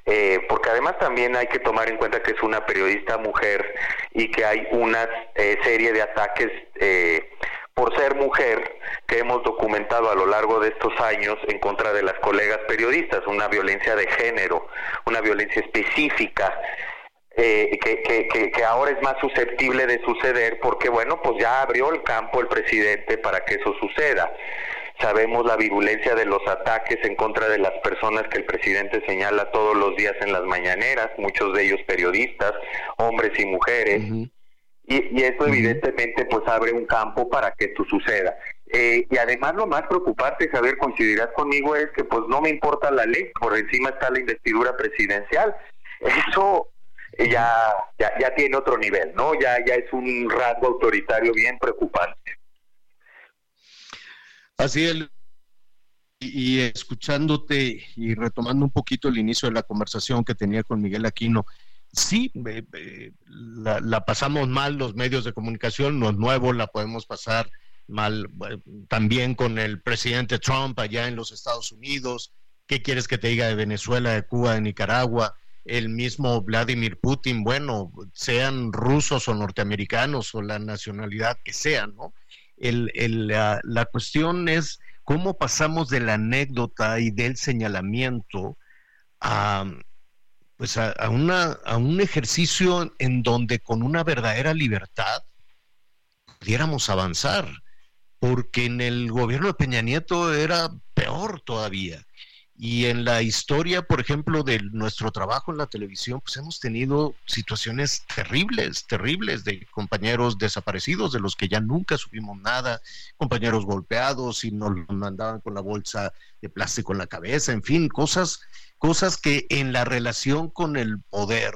eh, porque además también hay que tomar en cuenta que es una periodista mujer y que hay una eh, serie de ataques por ser mujer que hemos documentado a lo largo de estos años en contra de las colegas periodistas, una violencia de género, una violencia específica eh, que, que, que, ahora es más susceptible de suceder porque, bueno, pues ya abrió el campo el presidente para que eso suceda. Sabemos la virulencia de los ataques en contra de las personas que el presidente señala todos los días en las mañaneras, muchos de ellos periodistas, hombres y mujeres. Y, eso evidentemente pues abre un campo para que esto suceda. Eh, y además lo más preocupante, Javier, coincidirás conmigo, es que pues no me importa la ley, por encima está la investidura presidencial. Eso ya, ya, ya tiene otro nivel, ¿no? Ya, ya es un rasgo autoritario bien preocupante. Así es. Y, y, escuchándote y retomando un poquito el inicio de la conversación que tenía con Miguel Aquino, sí, la, pasamos mal los medios de comunicación, no es nuevo, la podemos pasar mal también con el presidente Trump allá en los Estados Unidos. ¿Qué quieres que te diga de Venezuela, de Cuba, de Nicaragua? El mismo Vladimir Putin, bueno, sean rusos o norteamericanos o la nacionalidad que sean, ¿no? El, la, la cuestión es cómo pasamos de la anécdota y del señalamiento a, pues a, una, a un ejercicio en donde con una verdadera libertad pudiéramos avanzar, porque en el gobierno de Peña Nieto era peor todavía. Y en la historia, por ejemplo, de nuestro trabajo en la televisión, pues hemos tenido situaciones terribles, terribles de compañeros desaparecidos, de los que ya nunca supimos nada, compañeros golpeados y nos mandaban con la bolsa de plástico en la cabeza, en fin, cosas cosas que en la relación con el poder,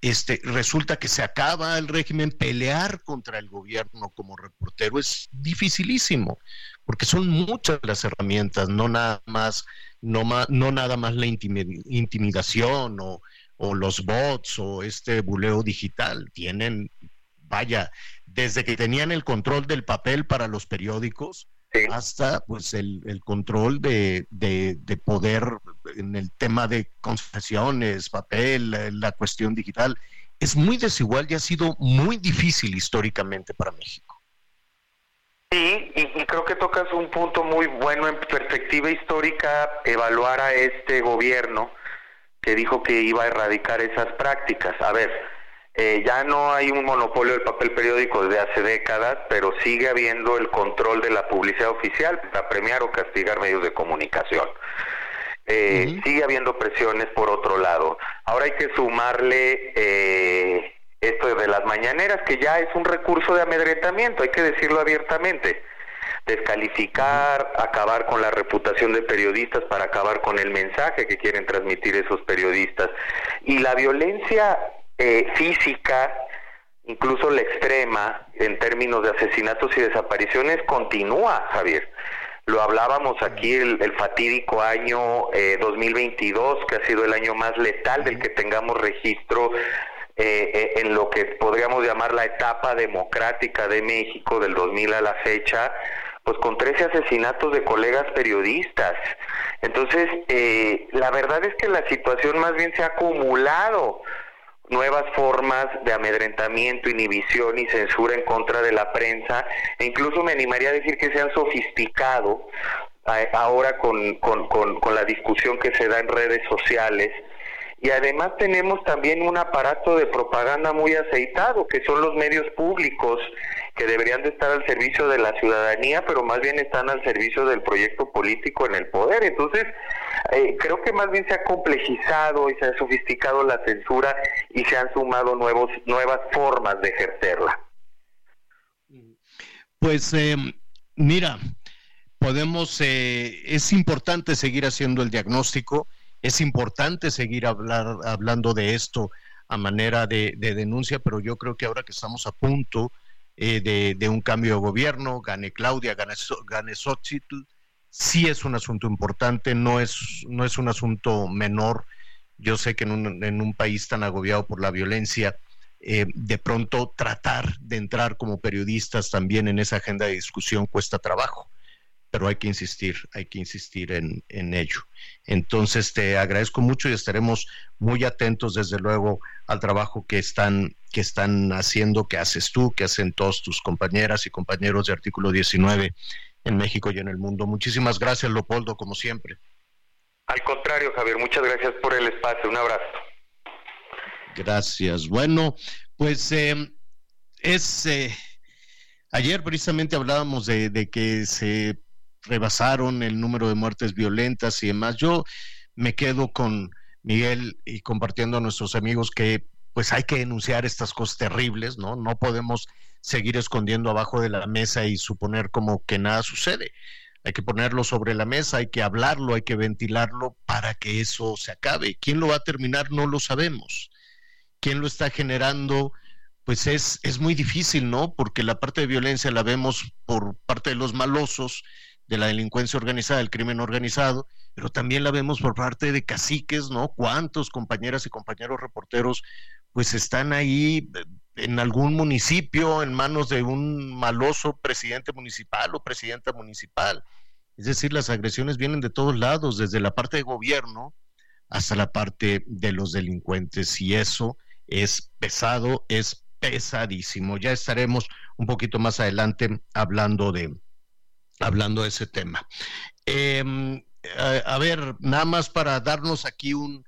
este, resulta que se acaba el régimen, pelear contra el gobierno como reportero es dificilísimo, porque son muchas las herramientas, no nada más, no, no nada más la intimidación o, o los bots o este buleo digital, tienen, vaya, desde que tenían el control del papel para los periódicos, hasta pues el, control de, poder en el tema de concesiones, papel, la, cuestión digital. Es muy desigual y ha sido muy difícil históricamente para México. Sí, y, creo que tocas un punto muy bueno en perspectiva histórica, evaluar a este gobierno que dijo que iba a erradicar esas prácticas. A ver, eh, ya no hay un monopolio del papel periódico desde hace décadas, pero sigue habiendo el control de la publicidad oficial para premiar o castigar medios de comunicación. Eh, sigue habiendo presiones por otro lado. Ahora hay que sumarle eh, esto de las mañaneras, que ya es un recurso de amedrentamiento, hay que decirlo abiertamente. Descalificar, acabar con la reputación de periodistas para acabar con el mensaje que quieren transmitir esos periodistas. Y la violencia eh, física, incluso la extrema, en términos de asesinatos y desapariciones, continúa, Javier. Lo hablábamos aquí el, fatídico año 2022, eh, que ha sido el año más letal del que tengamos registro eh, en lo que podríamos llamar la etapa democrática de México del 2000 a la fecha, pues con 13 asesinatos de colegas periodistas. Entonces, la verdad es que la situación más bien se ha acumulado nuevas formas de amedrentamiento, inhibición y censura en contra de la prensa, e incluso me animaría a decir que se han sofisticado ahora con, con, con, la discusión que se da en redes sociales. Y además tenemos también un aparato de propaganda muy aceitado, que son los medios públicos, que deberían de estar al servicio de la ciudadanía, pero más bien están al servicio del proyecto político en el poder. Entonces, eh, creo que más bien se ha complejizado y se ha sofisticado la censura y se han sumado nuevos, nuevas formas de ejercerla. Pues eh, mira, podemos, eh, es importante seguir haciendo el diagnóstico, es importante seguir hablar, hablando de esto a manera de, denuncia, pero yo creo que ahora que estamos a punto de, de, un cambio de gobierno, gane Claudia, gane, gane sí es un asunto importante, no es, no es un asunto menor. Yo sé que en un, en un país tan agobiado por la violencia, eh, de pronto tratar de entrar como periodistas también en esa agenda de discusión cuesta trabajo. Pero hay que insistir, hay que insistir en, en ello. Entonces te agradezco mucho y estaremos muy atentos, desde luego, al trabajo que están, que están haciendo, que haces tú, que hacen todos tus compañeras y compañeros de artículo 19 en México y en el mundo. Muchísimas gracias, Leopoldo, como siempre. Al contrario, Javier, muchas gracias por el espacio. Un abrazo. Gracias. Bueno, pues eh, es eh, ayer precisamente hablábamos de, de, que se rebasaron el número de muertes violentas y demás. Yo me quedo con Miguel y compartiendo a nuestros amigos que pues hay que denunciar estas cosas terribles, ¿no? No podemos seguir escondiendo abajo de la mesa y suponer como que nada sucede. Hay que ponerlo sobre la mesa, hay que hablarlo, hay que ventilarlo para que eso se acabe. ¿Quién lo va a terminar? No lo sabemos. ¿Quién lo está generando? Pues es, es muy difícil, ¿no? Porque la parte de violencia la vemos por parte de los malosos, de la delincuencia organizada, del crimen organizado, pero también la vemos por parte de caciques, ¿no? ¿Cuántos compañeras y compañeros reporteros pues están ahí eh, en algún municipio en manos de un maloso presidente municipal o presidenta municipal? Es decir, las agresiones vienen de todos lados, desde la parte de gobierno hasta la parte de los delincuentes y eso es pesado, es pesadísimo. Ya estaremos un poquito más adelante hablando de, hablando de ese tema. Eh, a, a, ver, nada más para darnos aquí un,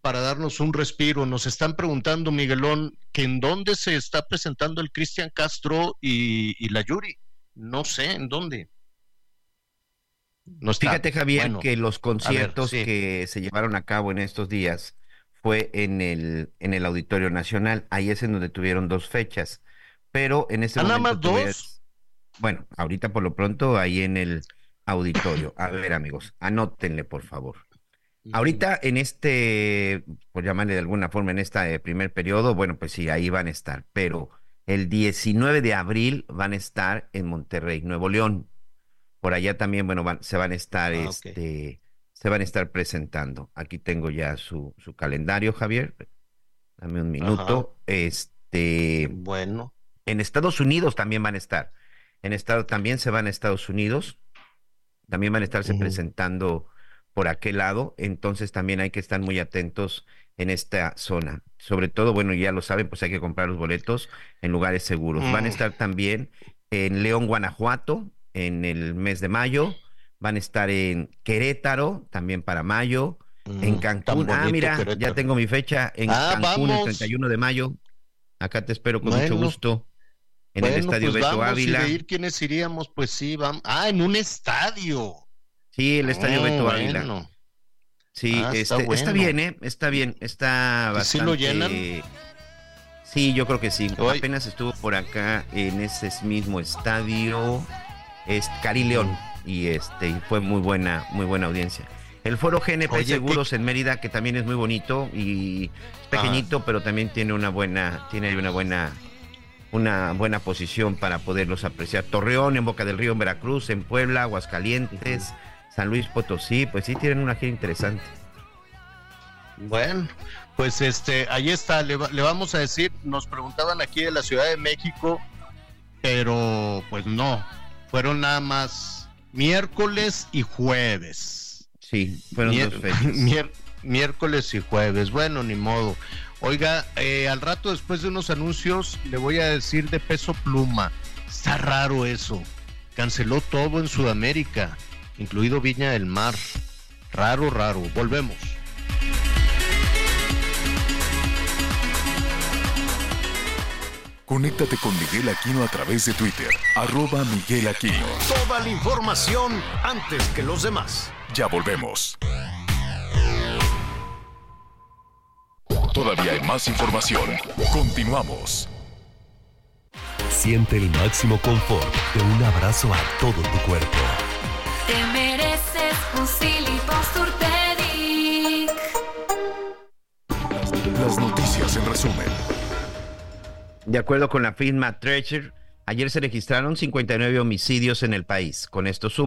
para darnos un respiro, nos están preguntando, Miguelón, que en dónde se está presentando el Cristian Castro y, y, la Yuri. No sé en dónde. No está. Fíjate, Javier, bueno, que los conciertos ver, sí. que se llevaron a cabo en estos días fue en el, en el Auditorio Nacional. Ahí es en donde tuvieron dos fechas. Pero en este ¿Ah, momento. Nada más dos? Bueno, ahorita por lo pronto ahí en el auditorio. A ver, amigos, anótenle, por favor. Ahorita en este, por llamarle de alguna forma, en este primer periodo, bueno, pues sí, ahí van a estar, pero el 19 de abril van a estar en Monterrey, Nuevo León. Por allá también, bueno, van, se van a estar, ah, este, okay. se van a estar presentando. Aquí tengo ya su, su calendario, Javier. Dame un minuto. Ajá. Este. Bueno. En Estados Unidos también van a estar. En estado también se van a Estados Unidos. También van a estarse uh -huh. presentando por aquel lado, entonces también hay que estar muy atentos en esta zona. Sobre todo, bueno, ya lo saben, pues hay que comprar los boletos en lugares seguros. Mm. Van a estar también en León, Guanajuato, en el mes de mayo. Van a estar en Querétaro, también para mayo. Mm, en Cancún. Ah, mira, Querétaro. ya tengo mi fecha. En ah, Cancún, vamos. el 31 de mayo. Acá te espero con bueno. mucho gusto. En bueno, el estadio pues Beto vamos, Ávila. Y de ir, ¿quiénes iríamos? Pues sí, vamos. Ah, en un estadio. Sí, el estadio oh, Beto Ávila. Bueno. Sí, ah, está, este, bueno. está, bien, ¿eh? Está bien, está bastante... ¿Sí lo llenan? Sí, yo creo que sí. Hoy. Apenas estuvo por acá en ese mismo estadio, es Cari León, y este y fue muy buena, muy buena audiencia. El foro GNP Oye, Seguros ¿qué? en Mérida, que también es muy bonito y es pequeñito, ah. pero también tiene una buena, tiene una buena, una buena posición para poderlos apreciar. Torreón, en Boca del Río, en Veracruz, en Puebla, Aguascalientes. San Luis Potosí, pues sí tienen una gira interesante. Bueno, pues este, ahí está, le, le, vamos a decir, nos preguntaban aquí de la Ciudad de México, pero pues no, fueron nada más miércoles y jueves. Sí, fueron Mier dos fechas. Mier miércoles y jueves, bueno, ni modo. Oiga, eh, al rato después de unos anuncios le voy a decir de peso pluma, está raro eso, canceló todo en Sudamérica incluido Viña del Mar. Raro, raro. Volvemos. Conéctate con Miguel Aquino a través de Twitter, arroba Miguel Aquino. Toda la información antes que los demás. Ya volvemos. Todavía hay más información. Continuamos. Siente el máximo confort de un abrazo a todo tu cuerpo. Te mereces un Las noticias en resumen. De acuerdo con la firma Treasure, ayer se registraron 59 homicidios en el país. Con esto suma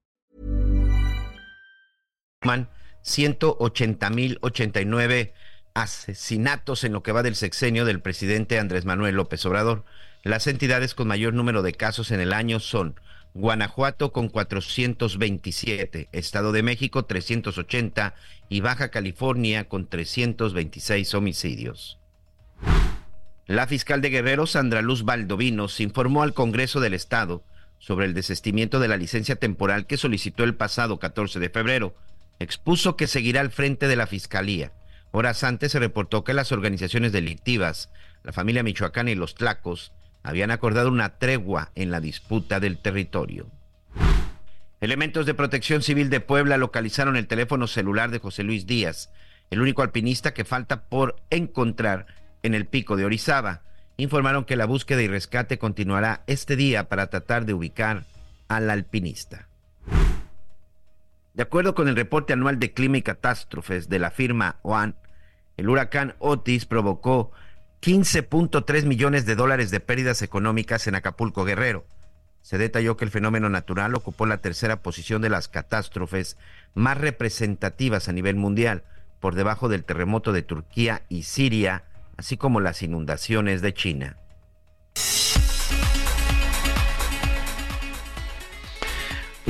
Man, 180.089 asesinatos en lo que va del sexenio del presidente Andrés Manuel López Obrador. Las entidades con mayor número de casos en el año son Guanajuato con 427, Estado de México 380 y Baja California con 326 homicidios. La fiscal de Guerrero, Sandra Luz Valdovinos, informó al Congreso del Estado sobre el desestimiento de la licencia temporal que solicitó el pasado 14 de febrero. Expuso que seguirá al frente de la Fiscalía. Horas antes se reportó que las organizaciones delictivas, la familia Michoacana y los Tlacos, habían acordado una tregua en la disputa del territorio. Elementos de protección civil de Puebla localizaron el teléfono celular de José Luis Díaz, el único alpinista que falta por encontrar en el pico de Orizaba. Informaron que la búsqueda y rescate continuará este día para tratar de ubicar al alpinista. De acuerdo con el reporte anual de clima y catástrofes de la firma OAN, el huracán Otis provocó 15.3 millones de dólares de pérdidas económicas en Acapulco Guerrero. Se detalló que el fenómeno natural ocupó la tercera posición de las catástrofes más representativas a nivel mundial, por debajo del terremoto de Turquía y Siria, así como las inundaciones de China.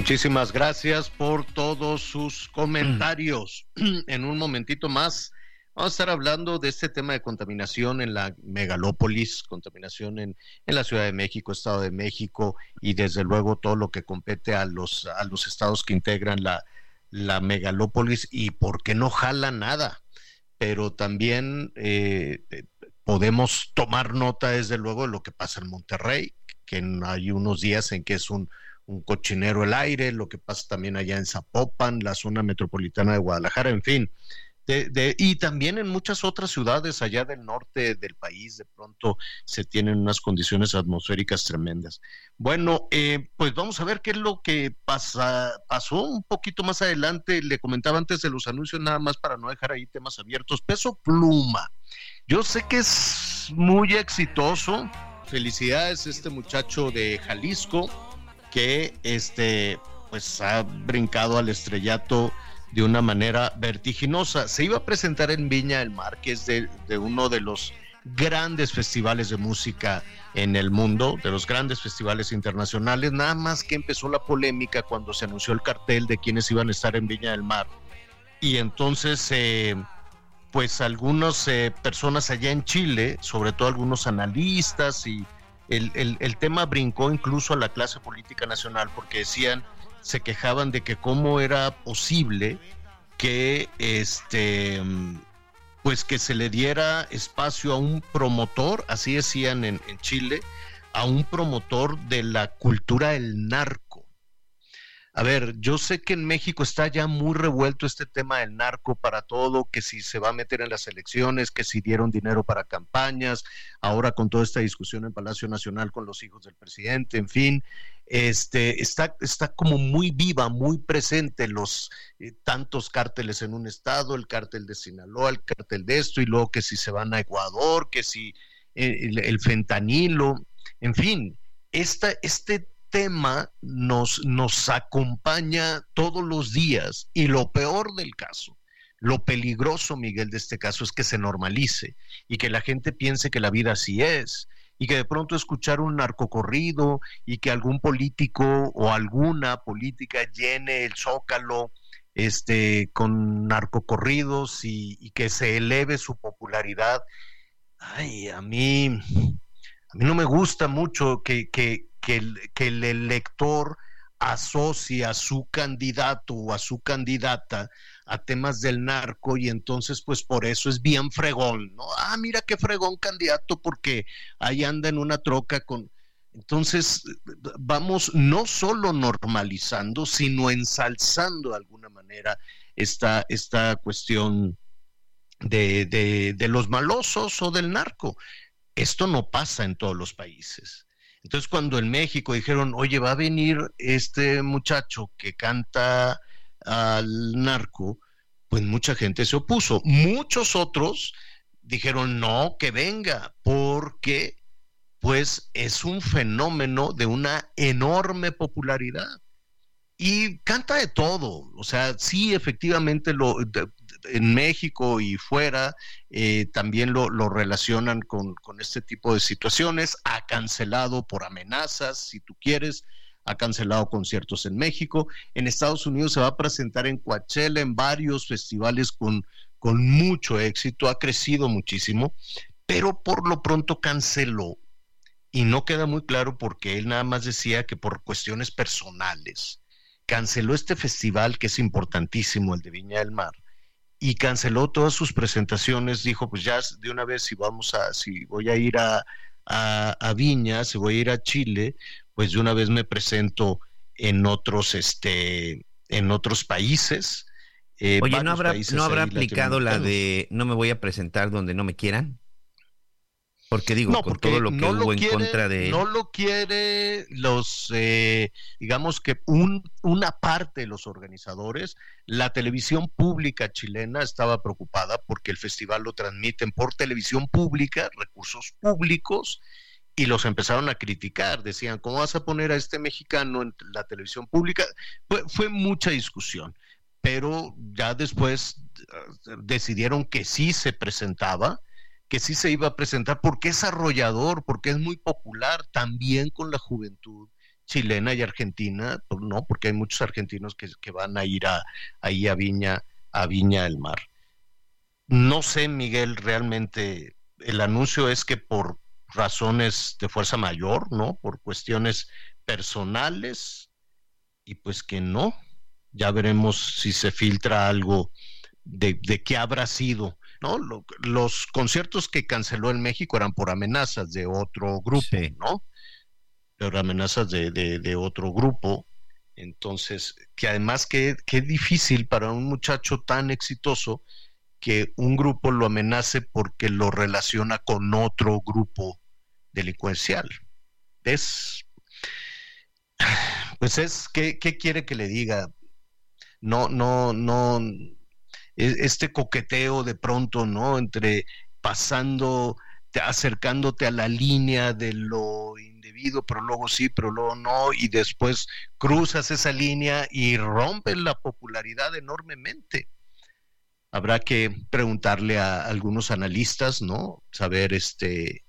Muchísimas gracias por todos sus comentarios. en un momentito más vamos a estar hablando de este tema de contaminación en la megalópolis, contaminación en, en la Ciudad de México, Estado de México y desde luego todo lo que compete a los, a los estados que integran la, la megalópolis y por qué no jala nada. Pero también eh, podemos tomar nota desde luego de lo que pasa en Monterrey, que hay unos días en que es un un cochinero el aire, lo que pasa también allá en Zapopan, la zona metropolitana de Guadalajara, en fin. De, y también en muchas otras ciudades allá del norte del país, de pronto se tienen unas condiciones atmosféricas tremendas. Bueno, eh, pues vamos a ver qué es lo que pasa, pasó un poquito más adelante. Le comentaba antes de los anuncios, nada más para no dejar ahí temas abiertos. Peso pluma. Yo sé que es muy exitoso. Felicidades este muchacho de Jalisco que este pues ha brincado al estrellato de una manera vertiginosa. Se iba a presentar en Viña del Mar, que es de, uno de los grandes festivales de música en el mundo, de los grandes festivales internacionales, nada más que empezó la polémica cuando se anunció el cartel de quienes iban a estar en Viña del Mar. Y entonces, eh, pues algunas eh, personas allá en Chile, sobre todo algunos analistas y el, tema brincó incluso a la clase política nacional porque decían, se quejaban de que cómo era posible que este pues que se le diera espacio a un promotor, así decían en, en Chile, a un promotor de la cultura del narco a ver, yo sé que en México está ya muy revuelto este tema del narco para todo, que si se va a meter en las elecciones, que si dieron dinero para campañas, ahora con toda esta discusión en Palacio Nacional con los hijos del presidente, en fin, este está, está como muy viva, muy presente los eh, tantos cárteles en un estado, el cártel de Sinaloa, el cártel de esto, y luego que si se van a Ecuador, que si eh, el, el fentanilo, en fin, esta, este tema nos, nos acompaña todos los días y lo peor del caso, lo peligroso, Miguel, de este caso es que se normalice y que la gente piense que la vida así es y que de pronto escuchar un narcocorrido y que algún político o alguna política llene el zócalo este, con narcocorridos y, y que se eleve su popularidad. Ay, a mí, a mí no me gusta mucho que, que, que el, elector asocia a su candidato o a su candidata a temas del narco y entonces pues por eso es bien fregón, ¿no? Ah, mira qué fregón candidato porque ahí anda en una troca con Entonces, vamos no solo normalizando, sino ensalzando de alguna manera esta, esta cuestión de, de, de los malosos o del narco. Esto no pasa en todos los países. Entonces, cuando en México dijeron, oye, va a venir este muchacho que canta al narco, pues mucha gente se opuso. Muchos otros dijeron, no, que venga, porque pues es un fenómeno de una enorme popularidad. Y canta de todo, o sea, sí, efectivamente lo, en México y fuera eh, también lo, relacionan con, este tipo de situaciones. Ha cancelado por amenazas, si tú quieres, ha cancelado conciertos en México. En Estados Unidos se va a presentar en Coachella, en varios festivales con mucho éxito, ha crecido muchísimo, pero por lo pronto canceló. Y no queda muy claro porque él nada más decía que por cuestiones personales canceló este festival que es importantísimo, el de Viña del Mar, y canceló todas sus presentaciones, dijo, pues ya de una vez si vamos a, si voy a ir a, a, Viña, si voy a ir a Chile, pues de una vez me presento en otros, este, en otros países. Eh, Oye, ¿no habrá, ¿no habrá aplicado la de no me voy a presentar donde no me quieran? Porque digo, con todo lo que no hubo en contra de... No lo quiere los, eh, digamos que un, una parte de los organizadores, la televisión pública chilena estaba preocupada porque el festival lo transmiten por televisión pública, recursos públicos, y los empezaron a criticar. Decían, ¿cómo vas a poner a este mexicano en la televisión pública? Fue, fue mucha discusión, pero ya después eh, decidieron que sí se presentaba que sí se iba a presentar porque es arrollador, porque es muy popular también con la juventud chilena y argentina, pues, no, porque hay muchos argentinos que, que van a ir a, ahí a Viña, a Viña del Mar. No sé, Miguel, realmente el anuncio es que por razones de fuerza mayor, ¿no? Por cuestiones personales, y pues que no. Ya veremos si se filtra algo de, de qué habrá sido ¿no? los conciertos que canceló en México eran por amenazas de otro grupo, ¿no? Por amenazas de, de, otro grupo. Entonces, que además que, que difícil para un muchacho tan exitoso que un grupo lo amenace porque lo relaciona con otro grupo delincuencial. Es, pues es, ¿qué, qué quiere que le diga? No, no, no, este coqueteo de pronto, ¿no? Entre pasando, acercándote a la línea de lo indebido, pero luego sí, pero luego no, y después cruzas esa línea y rompes la popularidad enormemente. Habrá que preguntarle a algunos analistas, ¿no? Saber este,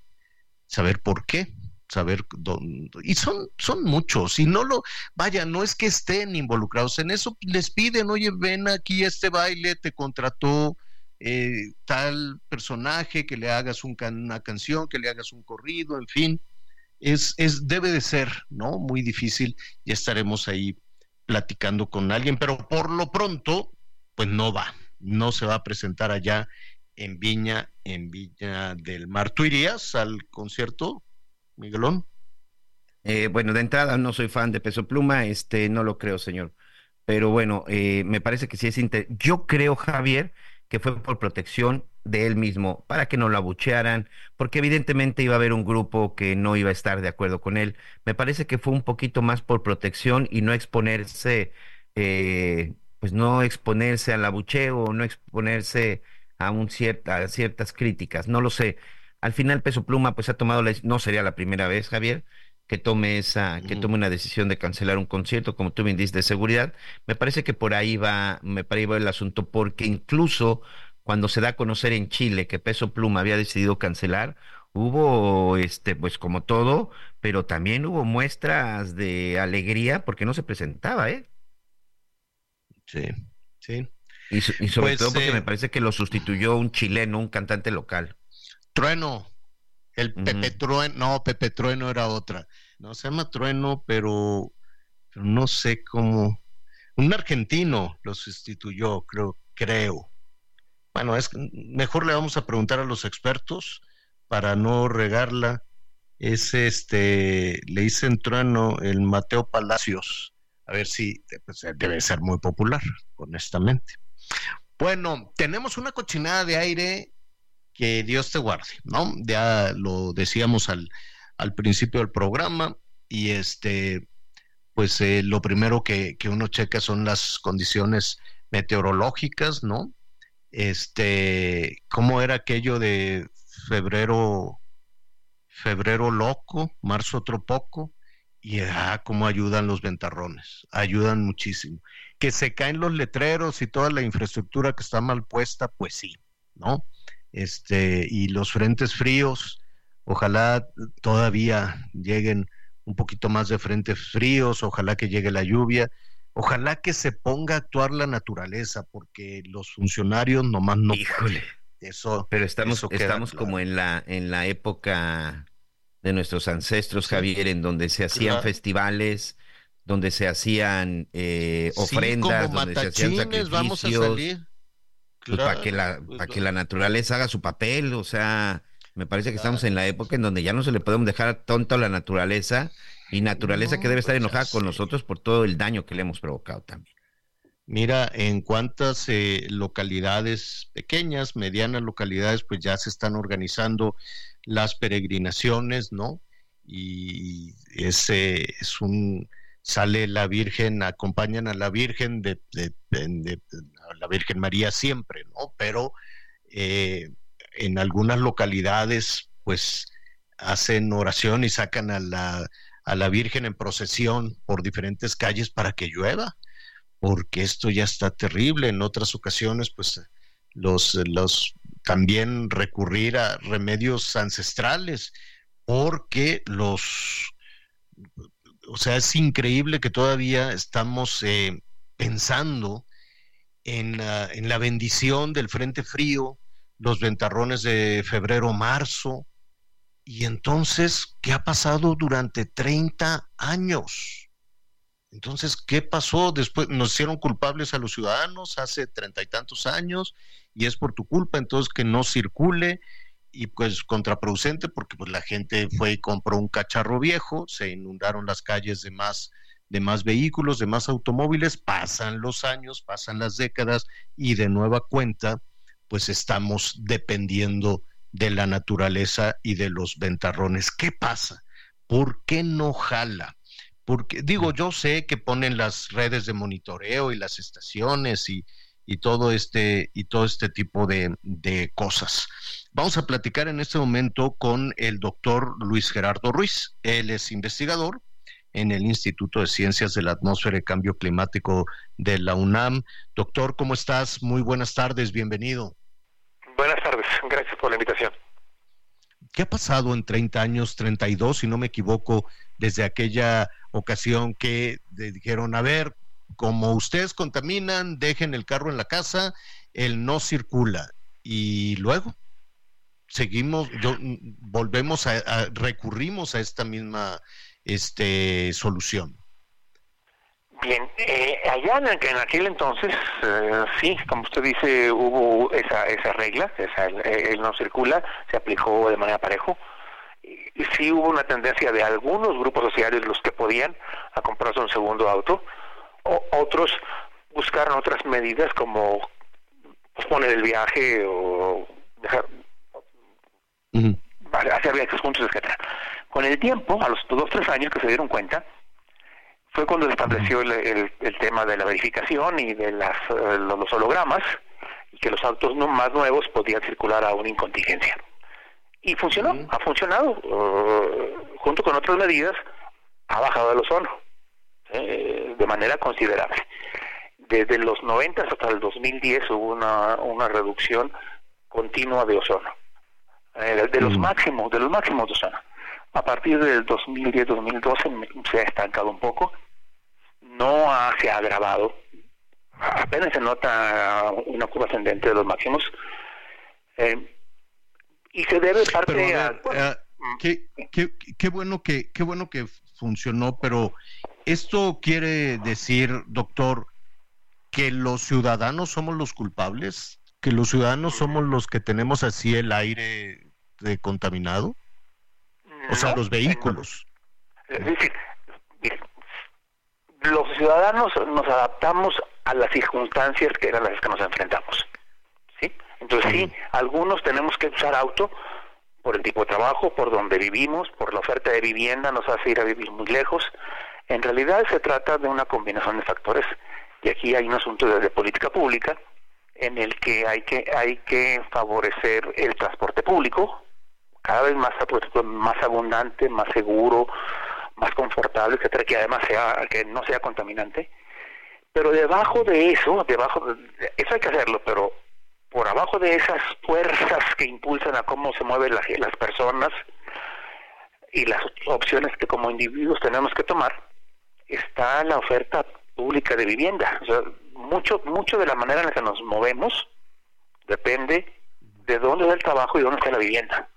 saber por qué saber dónde. Y son, son muchos, y no lo, vaya, no es que estén involucrados en eso, les piden, oye, ven aquí a este baile, te contrató eh, tal personaje, que le hagas una canción, que le hagas un corrido, en fin. Es, es, debe de ser, ¿no? Muy difícil, ya estaremos ahí platicando con alguien, pero por lo pronto, pues no va, no se va a presentar allá en Viña, en Viña del Mar. ¿Tú irías al concierto? Miguelón. Eh, bueno, de entrada no soy fan de Peso Pluma, este, no lo creo, señor. Pero bueno, eh, me parece que sí es inter... Yo creo, Javier, que fue por protección de él mismo, para que no lo abuchearan, porque evidentemente iba a haber un grupo que no iba a estar de acuerdo con él. Me parece que fue un poquito más por protección y no exponerse, eh, pues no exponerse al abucheo, no exponerse a, un cierta, a ciertas críticas, no lo sé. Al final Peso Pluma pues ha tomado la no sería la primera vez, Javier, que tome esa que tome una decisión de cancelar un concierto, como tú me dices de seguridad. Me parece que por ahí va me parece va el asunto porque incluso cuando se da a conocer en Chile que Peso Pluma había decidido cancelar, hubo este pues como todo, pero también hubo muestras de alegría porque no se presentaba, ¿eh? Sí, sí. Y, sobre pues, todo porque me eh, parece que lo sustituyó un chileno, un cantante local. Trueno, el Pepe Trueno, no, Pepe Trueno era otra. No, se llama Trueno, pero, no sé cómo. Un argentino lo sustituyó, creo, creo. Bueno, es mejor le vamos a preguntar a los expertos para no regarla. es este, le dicen trueno el Mateo Palacios. A ver si pues, debe ser muy popular, honestamente. Bueno, tenemos una cochinada de aire que Dios te guarde, ¿no? Ya lo decíamos al, al principio del programa y este, pues eh, lo primero que, que, uno checa son las condiciones meteorológicas, ¿no? Este, ¿cómo era aquello de febrero, febrero loco, marzo otro poco? Y ah, cómo ayudan los ventarrones, ayudan muchísimo. Que se caen los letreros y toda la infraestructura que está mal puesta, pues sí, ¿no? Este, y los frentes fríos, ojalá todavía lleguen un poquito más de frentes fríos, ojalá que llegue la lluvia, ojalá que se ponga a actuar la naturaleza, porque los funcionarios nomás no. Híjole. Eso, pero estamos, estamos como en la, en la época de nuestros ancestros, Javier, en donde se hacían festivales, donde se hacían eh, ofrendas, donde se hacían sacrificios. Vamos a salir. Pues, para que la, pues, para que la naturaleza haga su papel, o sea, me parece que estamos en la época en donde ya no se le podemos dejar tonto a la naturaleza y naturaleza que debe estar pues, enojada con nosotros por todo el daño que le hemos provocado también. Mira, en cuántas eh, localidades pequeñas, medianas localidades, pues ya se están organizando las peregrinaciones, ¿no? Y ese es un sale la Virgen, acompañan a la Virgen de, la Virgen María siempre, ¿no? Pero eh, en algunas localidades, pues hacen oración y sacan a la, a la Virgen en procesión por diferentes calles para que llueva, porque esto ya está terrible. En otras ocasiones, pues los, los también recurrir a remedios ancestrales, porque los o sea, es increíble que todavía estamos eh, pensando en, en, la bendición del frente frío, los ventarrones de febrero, marzo, y entonces, ¿qué ha pasado durante 30 años? Entonces, ¿qué pasó? Después nos hicieron culpables a los ciudadanos hace treinta y tantos años y es por tu culpa entonces que no circule y pues contraproducente porque pues la gente fue y compró un cacharro viejo, se inundaron las calles de más de más vehículos, de más automóviles, pasan los años, pasan las décadas y de nueva cuenta pues estamos dependiendo de la naturaleza y de los ventarrones. ¿Qué pasa? ¿Por qué no jala? Porque digo, yo sé que ponen las redes de monitoreo y las estaciones y, y todo este y todo este tipo de, de, cosas. Vamos a platicar en este momento con el doctor Luis Gerardo Ruiz. Él es investigador en el Instituto de Ciencias de la Atmósfera y Cambio Climático de la UNAM. Doctor, ¿cómo estás? Muy buenas tardes, bienvenido. Buenas tardes, gracias por la invitación. ¿Qué ha pasado en 30 años, 32, si no me equivoco, desde aquella ocasión que dijeron, a ver, como ustedes contaminan, dejen el carro en la casa, él no circula. Y luego seguimos, yo, volvemos a, recurrimos a esta misma este, solución. Bien, eh, allá en, aquel entonces, eh, sí, como usted dice, hubo esa, esa regla, esa, él no circula, se aplicó de manera parejo. Y sí hubo una tendencia de algunos grupos sociales, los que podían, a comprarse un segundo auto, o otros buscaron otras medidas como posponer el viaje o dejar, hacer viajes juntos, etcétera. Con el tiempo, a los dos tres años que se dieron cuenta, fue cuando se estableció el, el, tema de la verificación y de las, eh, los, hologramas y que los autos no, más nuevos podían circular a una incontingencia. Y funcionó, ha funcionado. Uh, junto con otras medidas, ha bajado el ozono eh, de manera considerable. Desde los 90 hasta el 2010 hubo una, una reducción continua de ozono, eh, de, los máximos, de los máximos de ozono. A partir del 2010-2012 se ha estancado un poco, no se ha agravado, apenas se nota una curva ascendente de los máximos, eh, y se debe parte a... Eh, qué, qué, qué, bueno que, qué bueno que funcionó, pero esto quiere decir, doctor, que los ciudadanos somos los culpables, que los ciudadanos somos los que tenemos así el aire contaminado. O sea, los vehículos. Es decir, los ciudadanos nos adaptamos a las circunstancias que eran las que nos enfrentamos. ¿sí? Entonces sí, algunos tenemos que usar auto por el tipo de trabajo, por donde vivimos, por la oferta de vivienda, nos hace ir a vivir muy lejos. En realidad se trata de una combinación de factores y aquí hay un asunto de, política pública en el que hay que hay que favorecer el transporte público cada vez más más abundante, más seguro, más confortable, etcétera, que además sea que no sea contaminante. Pero debajo de eso, debajo de, eso hay que hacerlo, pero por abajo de esas fuerzas que impulsan a cómo se mueven las, personas y las opciones que como individuos tenemos que tomar, está la oferta pública de vivienda. O sea, mucho, mucho de la manera en la que nos movemos depende de dónde está el trabajo y dónde está la vivienda.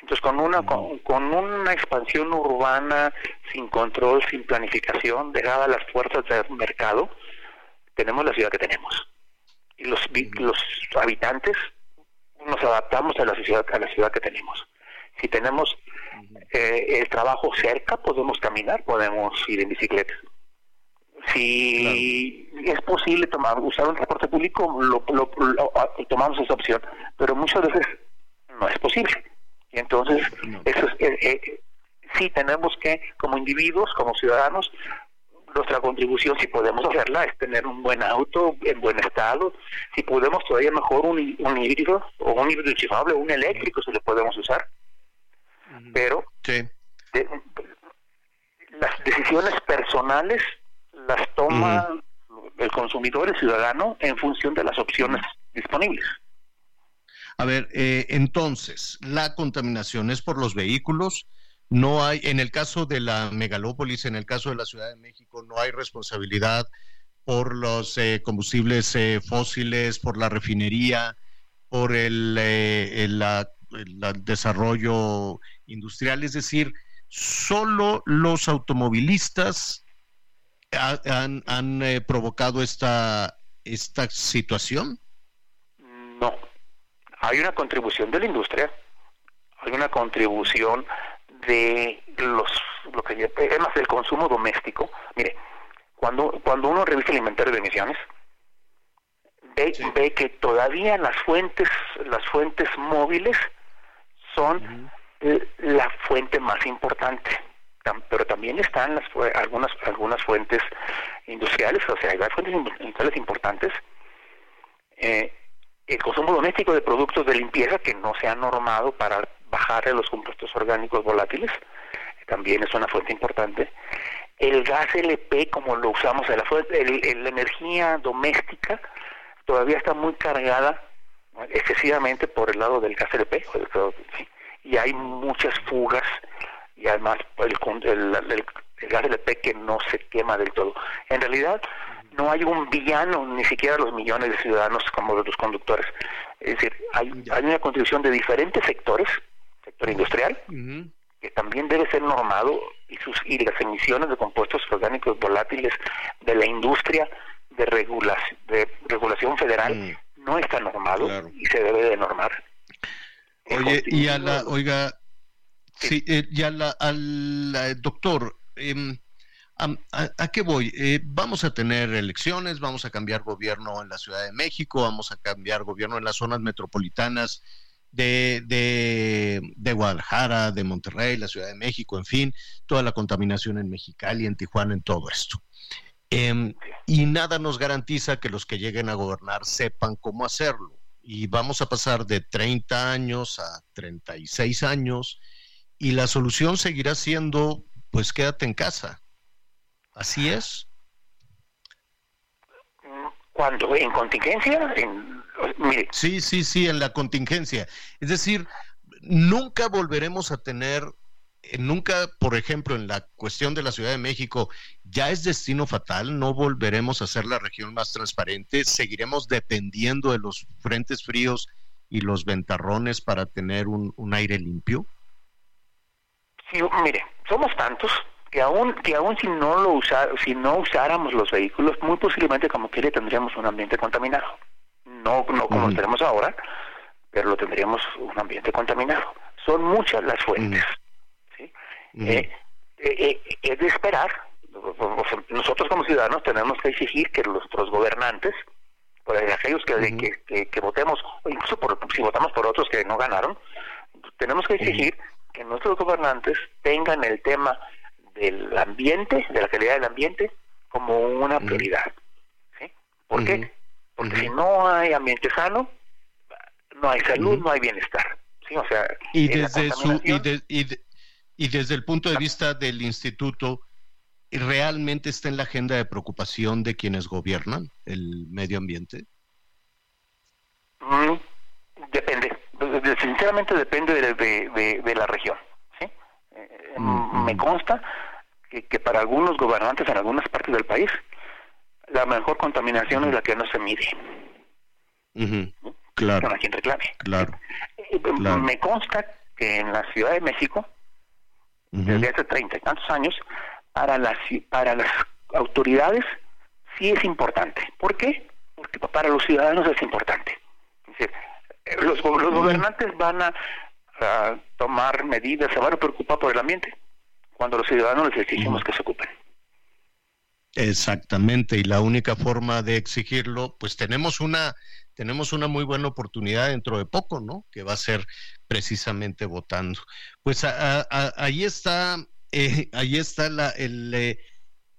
Entonces, con una, con, una expansión urbana sin control, sin planificación, dejada a las fuerzas del mercado, tenemos la ciudad que tenemos. Y los, los habitantes nos adaptamos a la ciudad, a la ciudad que tenemos. Si tenemos eh, el trabajo cerca, podemos caminar, podemos ir en bicicleta. Si es posible tomar, usar un transporte público, lo, tomamos esa opción, pero muchas veces no es posible. Y entonces, eso es, eh, eh, sí tenemos que, como individuos, como ciudadanos, nuestra contribución, si podemos hacerla, es tener un buen auto en buen estado. Si podemos todavía mejor un, un híbrido o un híbrido enchufable, un eléctrico, si lo podemos usar. Pero las decisiones personales las toma el consumidor, el ciudadano, en función de las opciones disponibles. A ver, eh, entonces, la contaminación es por los vehículos. No hay, en el caso de la megalópolis, en el caso de la Ciudad de México, no hay responsabilidad por los eh, combustibles eh, fósiles, por la refinería, por el, el, desarrollo industrial. Es decir, solo los automovilistas han, han provocado esta, esta situación. No, hay una contribución de la industria, hay una contribución de los lo que es más del consumo doméstico. Mire, cuando cuando uno revisa el inventario de emisiones ve, ve que todavía las fuentes las fuentes móviles son la fuente más importante. Pero también están las algunas algunas fuentes industriales o sea hay fuentes industriales importantes eh, el consumo doméstico de productos de limpieza que no se ha normado para bajar los compuestos orgánicos volátiles, también es una fuente importante. El gas LP, como lo usamos la, fuente, la energía doméstica, todavía está muy cargada excesivamente por el lado del gas LP, y hay muchas fugas, y además el, el, el gas LP que no se quema del todo. En realidad, no hay un villano, ni siquiera los millones de ciudadanos como de los conductores. Es decir, hay, hay una contribución de diferentes sectores, sector industrial, que también debe ser normado, y, sus, y las emisiones de compuestos orgánicos volátiles de la industria de, regulación, de regulación federal mm. no está normado y se debe de normar. Oye, y a la, oiga, sí, eh, y a la, al doctor, eh, ¿A, qué voy? Eh, vamos a tener elecciones, vamos a cambiar gobierno en la Ciudad de México, vamos a cambiar gobierno en las zonas metropolitanas de, de, Guadalajara, de Monterrey, la Ciudad de México, en fin, toda la contaminación en Mexicali, en Tijuana, en todo esto. Em, y nada nos garantiza que los que lleguen a gobernar sepan cómo hacerlo. Y vamos a pasar de 30 años a 36 años y la solución seguirá siendo, pues quédate en casa ¿Así es? Cuando en contingencia, en, mire. Sí, sí, sí, en la contingencia. Es decir, nunca volveremos a tener, eh, nunca, por ejemplo, en la cuestión de la Ciudad de México, ya es destino fatal, no volveremos a ser la región más transparente, seguiremos dependiendo de los frentes fríos y los ventarrones para tener un, un aire limpio. Sí, mire, somos tantos que aún que aún si no lo usar, si no usáramos los vehículos muy posiblemente como quiere tendríamos un ambiente contaminado. No no como lo tenemos ahora pero lo tendríamos un ambiente contaminado. Son muchas las fuentes. ¿sí? Eh, eh, es de esperar, nosotros como ciudadanos tenemos que exigir que nuestros gobernantes, por aquellos que, que, votemos, o incluso por, si votamos por otros que no ganaron, tenemos que exigir que nuestros gobernantes tengan el tema del ambiente, de la calidad del ambiente, como una prioridad. ¿sí? ¿Por qué? Porque si no hay ambiente sano, no hay salud, no hay bienestar. ¿sí? O sea, y desde, su, y, y desde el punto de vista del instituto, ¿realmente está en la agenda de preocupación de quienes gobiernan el medio ambiente? Mm, depende, sinceramente depende de, la región. Eh, me consta que, para algunos gobernantes en algunas partes del país, la mejor contaminación es la que no se mide. Claro. quien reclame. Claro. Eh, me consta que en la Ciudad de México, desde hace treinta y tantos años, para las, para las autoridades sí es importante. ¿Por qué? Porque para los ciudadanos es importante. Es eh, los, gobernantes van a, tomar medidas, se van a preocupar por el ambiente, cuando los ciudadanos les exigimos que se ocupen. Exactamente, y la única forma de exigirlo, pues tenemos una tenemos una muy buena oportunidad dentro de poco, ¿no? Que va a ser precisamente votando. Pues ahí está eh, ahí está eh,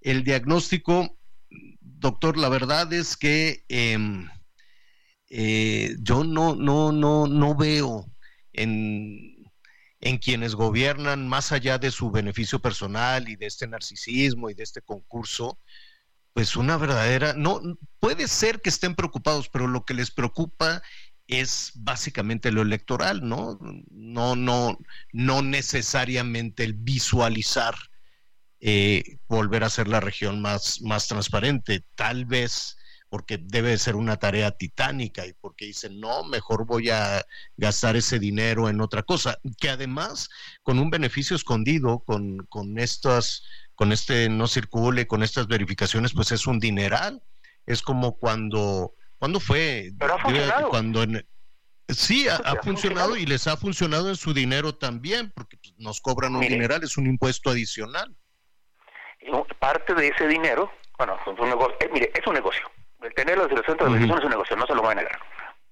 el, diagnóstico. Doctor, la verdad es que em, eh, yo no, no, no, no veo en, en quienes gobiernan, más allá de su beneficio personal y de este narcisismo y de este concurso, pues una verdadera, no, puede ser que estén preocupados, pero lo que les preocupa es básicamente lo electoral, ¿no? No, no, no necesariamente el visualizar eh, volver a ser la región más, más transparente, tal vez porque debe ser una tarea titánica y porque dicen, no, mejor voy a gastar ese dinero en otra cosa, que además con un beneficio escondido, con, con estas, con este no circule, con estas verificaciones, pues es un dineral. Es como cuando ¿Cuándo fue? Pero ha funcionado. Cuando Sí, ha, funcionado, y les ha funcionado en su dinero también, porque pues, nos cobran un dineral, es un impuesto adicional. Parte de ese dinero, bueno, es un negocio, eh, mire, es un negocio. El tener los centros de decisión es un negocio, no se lo voy a negar.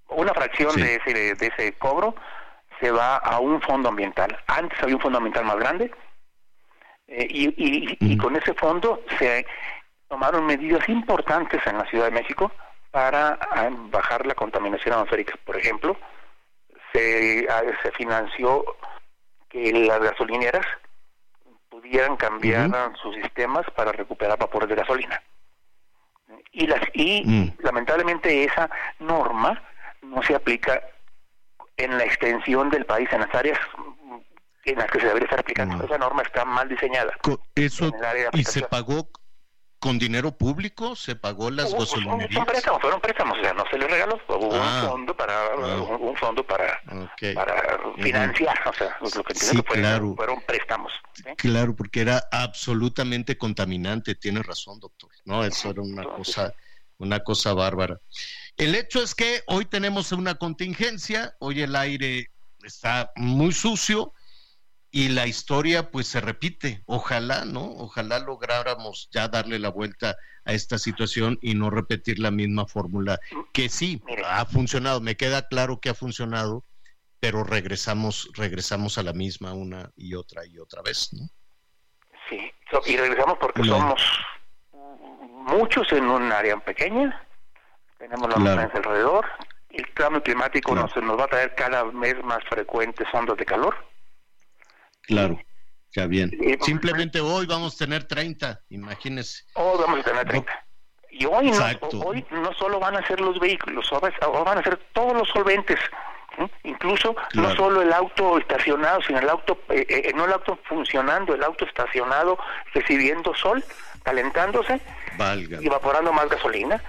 Una fracción de, ese, de ese cobro se va a un fondo ambiental. Antes había un fondo ambiental más grande eh, y, y con ese fondo se tomaron medidas importantes en la Ciudad de México para ah, bajar la contaminación atmosférica. Por ejemplo, se, ah, se financió que las gasolineras pudieran cambiar sus sistemas para recuperar vapor de gasolina. Y, las, y mm. lamentablemente esa norma no se aplica en la extensión del país, en las áreas en las que se debería estar aplicando. Esa norma está mal diseñada. Eso, y se pagó con dinero público se pagó las gasolinerías. Son préstamos, fueron préstamos, o sea, no se les regaló, hubo un ah. fondo para ah. un, fondo para, para financiar, o sea, lo que sí, claro. fueron préstamos. Claro, porque era absolutamente contaminante, tiene razón, doctor. No, eso era una cosa una cosa bárbara. El hecho es que hoy tenemos una contingencia, hoy el aire está muy sucio, y la historia pues se repite. Ojalá, ¿no? Ojalá lográramos ya darle la vuelta a esta situación y no repetir la misma fórmula que sí ha funcionado, me queda claro que ha funcionado, pero regresamos regresamos a la misma una y otra y otra vez, ¿no? Sí, y regresamos porque somos muchos en un área pequeña, tenemos la claro. alrededor, el cambio climático nos, nos va a traer cada vez más frecuentes ondas de calor Claro, ya bien. Simplemente hoy vamos a tener 30, imagínese. Hoy vamos a tener 30. Y hoy no, hoy no solo van a ser los vehículos, hoy van a ser todos los solventes. Incluso no solo el auto estacionado, sino el auto, eh, eh, no el auto funcionando, el auto estacionado recibiendo sol, calentándose y evaporando más gasolina.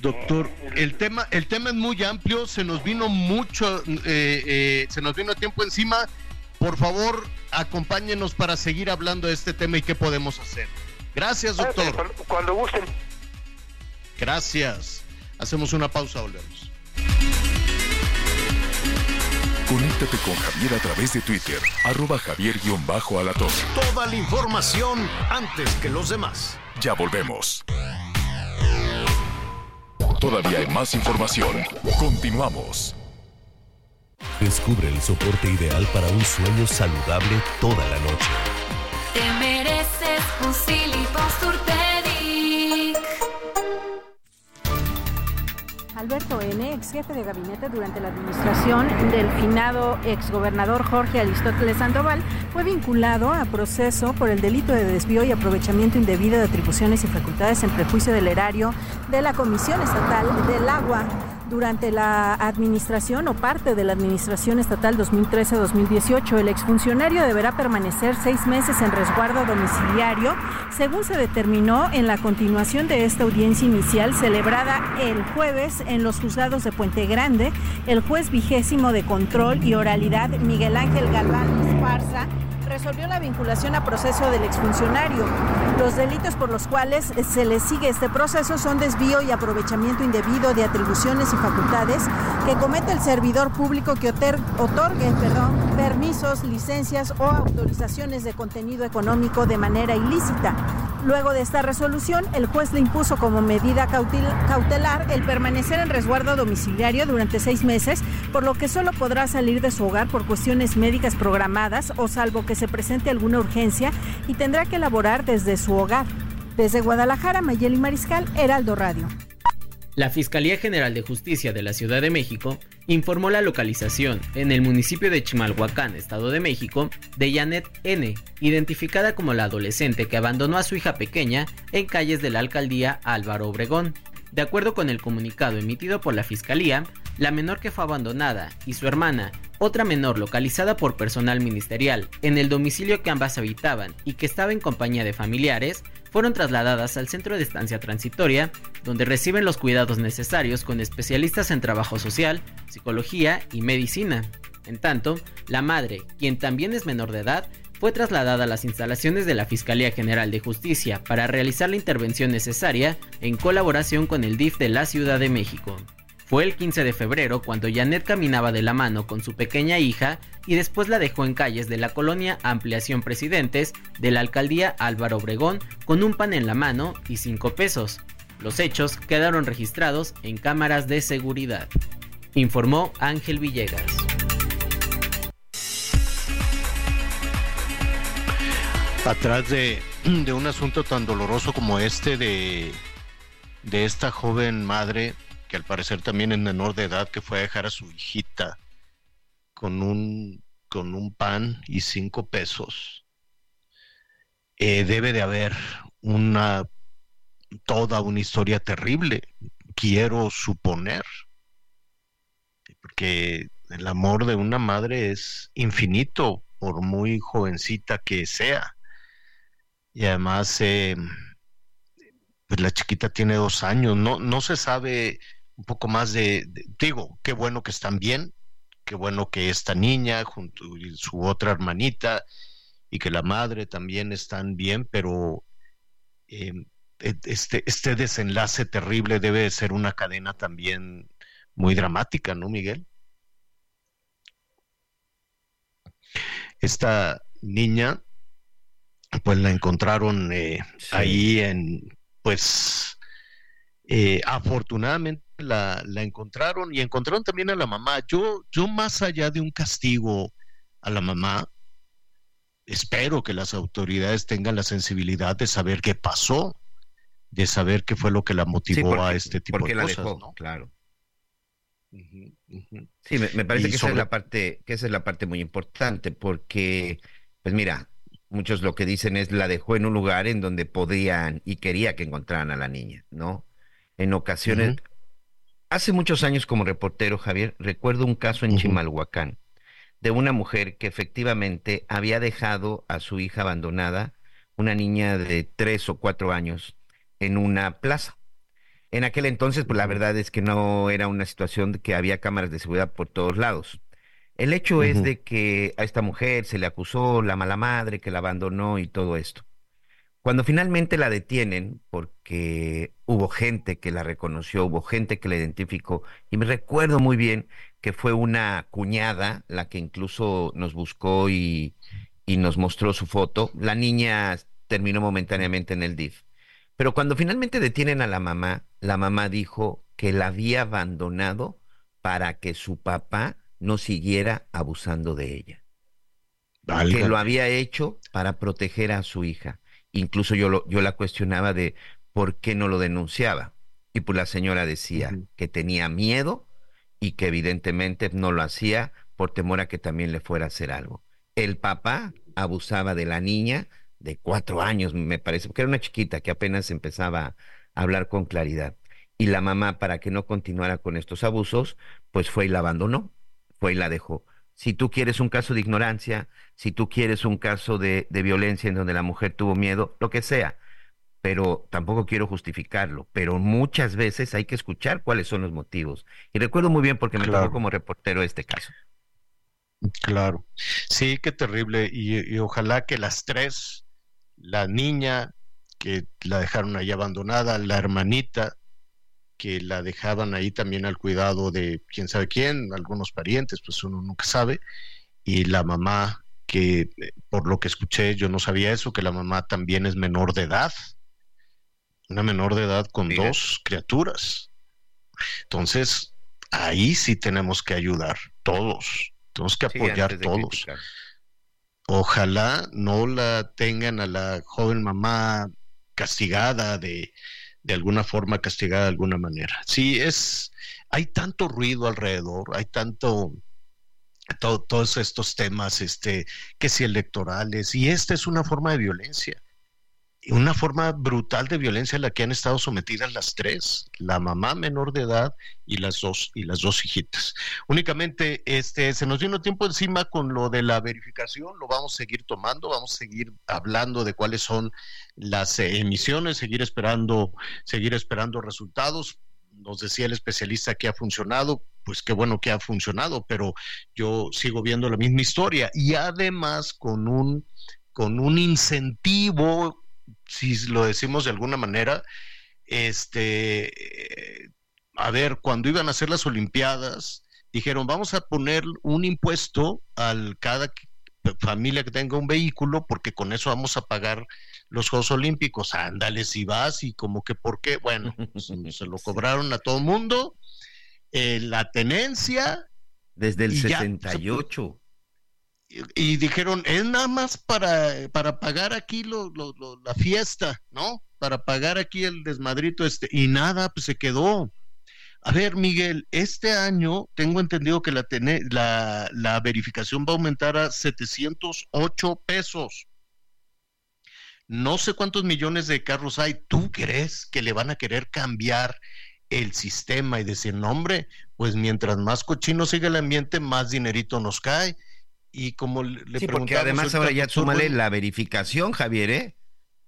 Doctor, eh, el tema, el tema es muy amplio, se nos vino mucho, se nos vino tiempo encima. Por favor, acompáñenos para seguir hablando de este tema y qué podemos hacer. Gracias, doctor. Cuando gusten. Gracias. Hacemos una pausa, volvemos. Conéctate con Javier a través de Twitter, arroba javier-alatón. Toda la información antes que los demás. Ya volvemos. Todavía hay más información. Continuamos. Descubre el soporte ideal para un sueño saludable toda la noche. Te mereces un Alberto N., ex jefe de gabinete durante la administración del finado exgobernador Jorge Aristóteles Sandoval, fue vinculado a proceso por el delito de desvío y aprovechamiento indebido de atribuciones y facultades en prejuicio del erario de la Comisión Estatal del Agua durante la administración o parte de la administración estatal 2013-2018. El exfuncionario deberá permanecer seis meses en resguardo domiciliario, según se determinó en la continuación de esta audiencia inicial celebrada el jueves en los juzgados de Puente Grande. El juez vigésimo de control y oralidad Miguel Ángel Galván Esparza resolvió la vinculación a proceso del exfuncionario. Los delitos por los cuales se le sigue este proceso son desvío y aprovechamiento indebido de atribuciones y facultades que comete el servidor público que otorgue perdón, permisos, licencias o autorizaciones de contenido económico de manera ilícita. Luego de esta resolución, el juez le impuso como medida cautelar el permanecer en resguardo domiciliario durante seis meses, por lo que solo podrá salir de su hogar por cuestiones médicas programadas o salvo que se presente alguna urgencia y tendrá que elaborar desde su hogar. Desde Guadalajara, Mayeli Mariscal, Heraldo Radio. La Fiscalía General de Justicia de la Ciudad de México informó la localización en el municipio de Chimalhuacán, Estado de México, de Janet N., identificada como la adolescente que abandonó a su hija pequeña en calles de la alcaldía Álvaro Obregón. De acuerdo con el comunicado emitido por la Fiscalía, la menor que fue abandonada y su hermana, otra menor localizada por personal ministerial en el domicilio que ambas habitaban y que estaba en compañía de familiares, fueron trasladadas al centro de estancia transitoria, donde reciben los cuidados necesarios con especialistas en trabajo social, psicología y medicina. En tanto, la madre, quien también es menor de edad, fue trasladada a las instalaciones de la Fiscalía General de Justicia para realizar la intervención necesaria en colaboración con el DIF de la Ciudad de México. Fue el 15 de febrero cuando Janet caminaba de la mano con su pequeña hija y después la dejó en calles de la colonia Ampliación Presidentes de la alcaldía Álvaro Obregón con un pan en la mano y cinco pesos. Los hechos quedaron registrados en cámaras de seguridad. Informó Ángel Villegas. Atrás de, de un asunto tan doloroso como este de, de esta joven madre que al parecer también es menor de edad, que fue a dejar a su hijita con un, con un pan y cinco pesos. Eh, debe de haber una toda una historia terrible, quiero suponer, porque el amor de una madre es infinito, por muy jovencita que sea. Y además, eh, pues la chiquita tiene dos años, no, no se sabe un poco más de, digo, qué bueno que están bien, qué bueno que esta niña junto a su otra hermanita y que la madre también están bien, pero em, e, este, este desenlace terrible debe de ser una cadena también muy dramática, ¿no, Miguel? Esta niña, pues la encontraron eh, ahí en, pues, eh, afortunadamente la, encontraron y encontraron también a la mamá. Yo, yo más allá de un castigo a la mamá, espero que las autoridades tengan la sensibilidad de saber qué pasó, de saber qué fue lo que la motivó a este tipo de cosas, ¿no? Claro. Sí, me, parece que esa es la parte, que esa es la parte muy importante, porque, pues mira, muchos lo que dicen es la dejó en un lugar en donde podían y quería que encontraran a la niña, ¿no? En ocasiones, hace muchos años como reportero, Javier, recuerdo un caso en Chimalhuacán de una mujer que efectivamente había dejado a su hija abandonada, una niña de tres o cuatro años, en una plaza. En aquel entonces, pues la verdad es que no era una situación de que había cámaras de seguridad por todos lados. El hecho es de que a esta mujer se le acusó la mala madre que la abandonó y todo esto. Cuando finalmente la detienen, porque hubo gente que la reconoció, hubo gente que la identificó, y me recuerdo muy bien que fue una cuñada la que incluso nos buscó y, y nos mostró su foto. La niña terminó momentáneamente en el DIF. Pero cuando finalmente detienen a la mamá, la mamá dijo que la había abandonado para que su papá no siguiera abusando de ella. Que lo había hecho para proteger a su hija. Incluso yo, lo, yo la cuestionaba de por qué no lo denunciaba. Y pues la señora decía que tenía miedo y que evidentemente no lo hacía por temor a que también le fuera a hacer algo. El papá abusaba de la niña de cuatro años, me parece, porque era una chiquita que apenas empezaba a hablar con claridad. Y la mamá, para que no continuara con estos abusos, pues fue y la abandonó, fue y la dejó. Si tú quieres un caso de ignorancia, si tú quieres un caso de, de violencia en donde la mujer tuvo miedo, lo que sea, pero tampoco quiero justificarlo, pero muchas veces hay que escuchar cuáles son los motivos. Y recuerdo muy bien porque me tocó como reportero este caso. Claro, sí, qué terrible. y, ojalá que las tres la niña que la dejaron ahí abandonada, la hermanita que la dejaban ahí también al cuidado de quién sabe quién, algunos parientes, pues uno nunca sabe, y la mamá que eh, por lo que escuché yo no sabía eso, que la mamá también es menor de edad, una menor de edad con dos criaturas. Entonces, ahí sí tenemos que ayudar todos, tenemos que apoyar todos. ojalá no la tengan a la joven mamá castigada de, de alguna forma, castigada de alguna manera. Sí, es, hay tanto ruido alrededor, hay tanto, todos estos temas, este, que si electorales, y esta es una forma de violencia una forma brutal de violencia a la que han estado sometidas las tres, la mamá menor de edad y las dos y las dos hijitas. Únicamente este se nos vino tiempo encima con lo de la verificación, lo vamos a seguir tomando, vamos a seguir hablando de cuáles son las emisiones, seguir esperando seguir esperando resultados. Nos decía el especialista que ha funcionado, pues qué bueno que ha funcionado, pero yo sigo viendo la misma historia y además con un con un incentivo si lo decimos de alguna manera, este, eh, a ver, cuando iban a hacer las Olimpiadas, dijeron, vamos a poner un impuesto al cada familia que tenga un vehículo, porque con eso vamos a pagar los Juegos Olímpicos. Ándale, si vas y como que, ¿por qué? Bueno, se, lo cobraron a todo mundo. Eh, la tenencia. Desde el 68 y dijeron, es nada más para, para pagar aquí lo, la fiesta, ¿no? Para pagar aquí el desmadrito este. Y nada, pues se quedó. A ver, Miguel, este año tengo entendido que la, la, la verificación va a aumentar a 708 pesos. No sé cuántos millones de carros hay. ¿Tú crees que le van a querer cambiar el sistema y decir, no, hombre, pues mientras más cochino siga el ambiente, más dinerito nos cae? Y como le sí, porque además ahora ya súmale la verificación, Javier, ¿eh?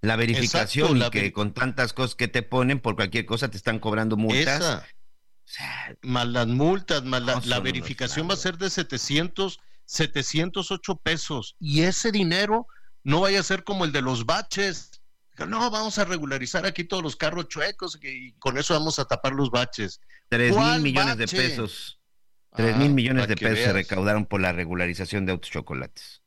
La verificación y que con tantas cosas que te ponen por cualquier cosa te están cobrando multas. más las multas, más la, verificación va a ser de 700, 708 pesos. Y ese dinero no vaya a ser como el de los baches. No, vamos a regularizar aquí todos los carros chuecos y con eso vamos a tapar los baches. Tres mil millones de pesos. Tres mil ah, millones de pesos se recaudaron por la regularización de autos chocolates.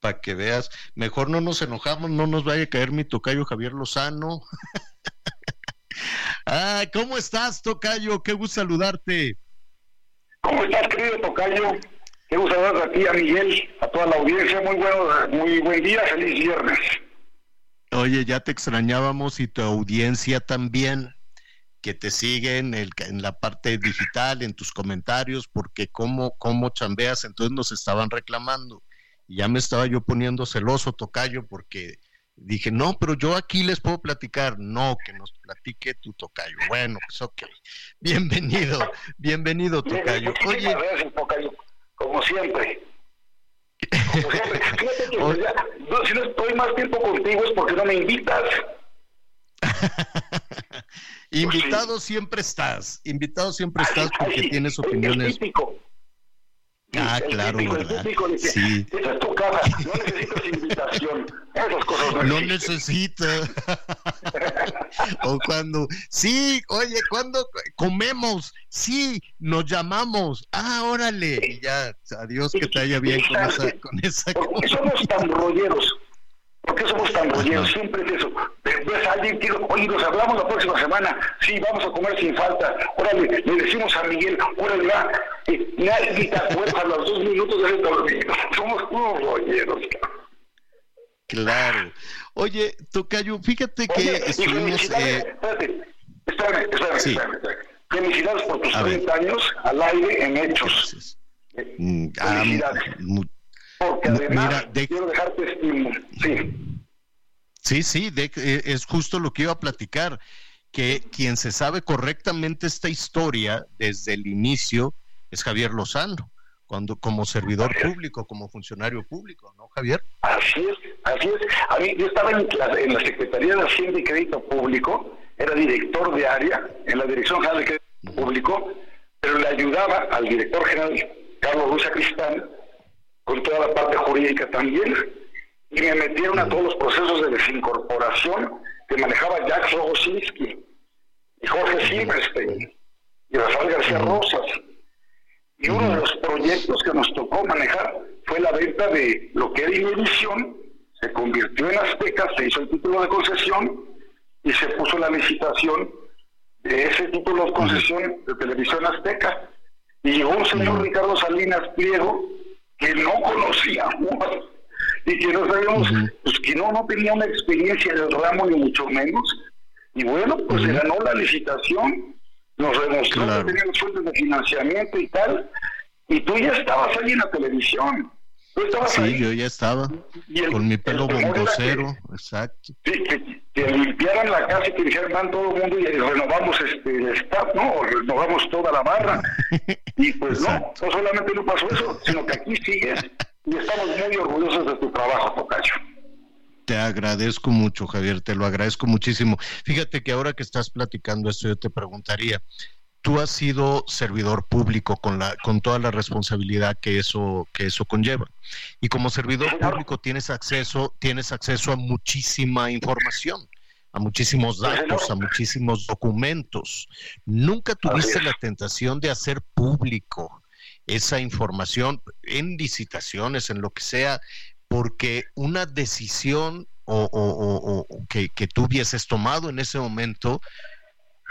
Para que veas, mejor no nos enojamos, no nos vaya a caer mi tocayo Javier Lozano. ah, ¿cómo estás, tocayo? Qué gusto saludarte. ¿Cómo estás, querido tocayo? Qué gusto saludarte a ti, a Miguel, a toda la audiencia. Muy bueno, muy buen día, feliz viernes. Oye, ya te extrañábamos y tu audiencia también que te siguen en, en, la parte digital, en tus comentarios, porque cómo, cómo chambeas, entonces nos estaban reclamando. Y ya me estaba yo poniendo celoso, tocayo, porque dije, no, pero yo aquí les puedo platicar. No, que nos platique tu tocayo. Bueno, pues ok. Bienvenido, bienvenido, tocayo. Oye. tocayo, como siempre. Como siempre. si no estoy más tiempo contigo es porque no me invitas. invitado siempre estás, invitado siempre estás porque tienes opiniones. Ah, claro, ¿verdad? sí. Esa es tu casa, no necesitas invitación. Esas cosas no, no necesito. o cuando, sí, oye, cuando comemos, sí, nos llamamos, ah, órale, y ya, adiós, que te haya bien con esa, con esa. Somos tan rolleros. ¿Por qué somos tan rolleros? Siempre es eso. Ves a alguien que oye, nos hablamos la próxima semana. Sí, vamos a comer sin falta. Órale, le decimos a Miguel, órale, va. Nadie te acuerda a los dos minutos de ese Somos unos rolleros. Claro. Oye, Tocayo, fíjate que Oye, estuvimos... Eh... Espérate, espérame, espérame, sí. espérame, espérame. Felicidades por tus 30 años al aire en hechos. Mm, ah, Felicidades. Porque además Mira, de... quiero dejarte testimonio. Sí. Sí, sí, de, eh, es justo lo que iba a platicar, que quien se sabe correctamente esta historia desde el inicio es Javier Lozano, cuando como servidor público, como funcionario público, ¿no, Javier? Así es, así es. A mí, yo estaba en la, en la Secretaría de Hacienda y Crédito Público, era director de área en la Dirección General de Crédito Público, pero le ayudaba al director general Carlos Ruiz Cristán con toda la parte jurídica también, y me metieron a todos los procesos de desincorporación que manejaba Jack Rogosinski y Jorge Silverstein y Rafael García Rosas. Y uno de los proyectos que nos tocó manejar fue la venta de lo que era Inmedición, se convirtió en Azteca, se hizo el título de concesión y se puso la licitación de ese título de concesión de Televisión Azteca. Y llegó un señor Ricardo Salinas Pliego que no conocíamos y que no sabíamos, pues que no, no tenía una experiencia del ramo ni mucho menos. Y bueno, pues se ganó la licitación, nos demostró que teníamos fuentes de financiamiento y tal, y tú ya estabas ahí en la televisión. Tú estabas sí, yo ya estaba, con mi pelo bombocero, exacto. Sí, que, que, limpiaran la casa y que dijeran, van todo el mundo y renovamos este, el staff, ¿no? renovamos toda la barra. y pues no, no solamente no pasó eso, sino que aquí sigues y estamos muy orgullosos de tu trabajo, Tocayo. Te agradezco mucho, Javier, te lo agradezco muchísimo. Fíjate que ahora que estás platicando esto, yo te preguntaría, tú has sido servidor público con la con toda la responsabilidad que eso que eso conlleva. Y como servidor público tienes acceso tienes acceso a muchísima información a muchísimos datos a muchísimos documentos. Nunca tuviste la tentación de hacer público esa información en licitaciones en lo que sea porque una decisión o, o, o, que, que tú hubieses tomado en ese momento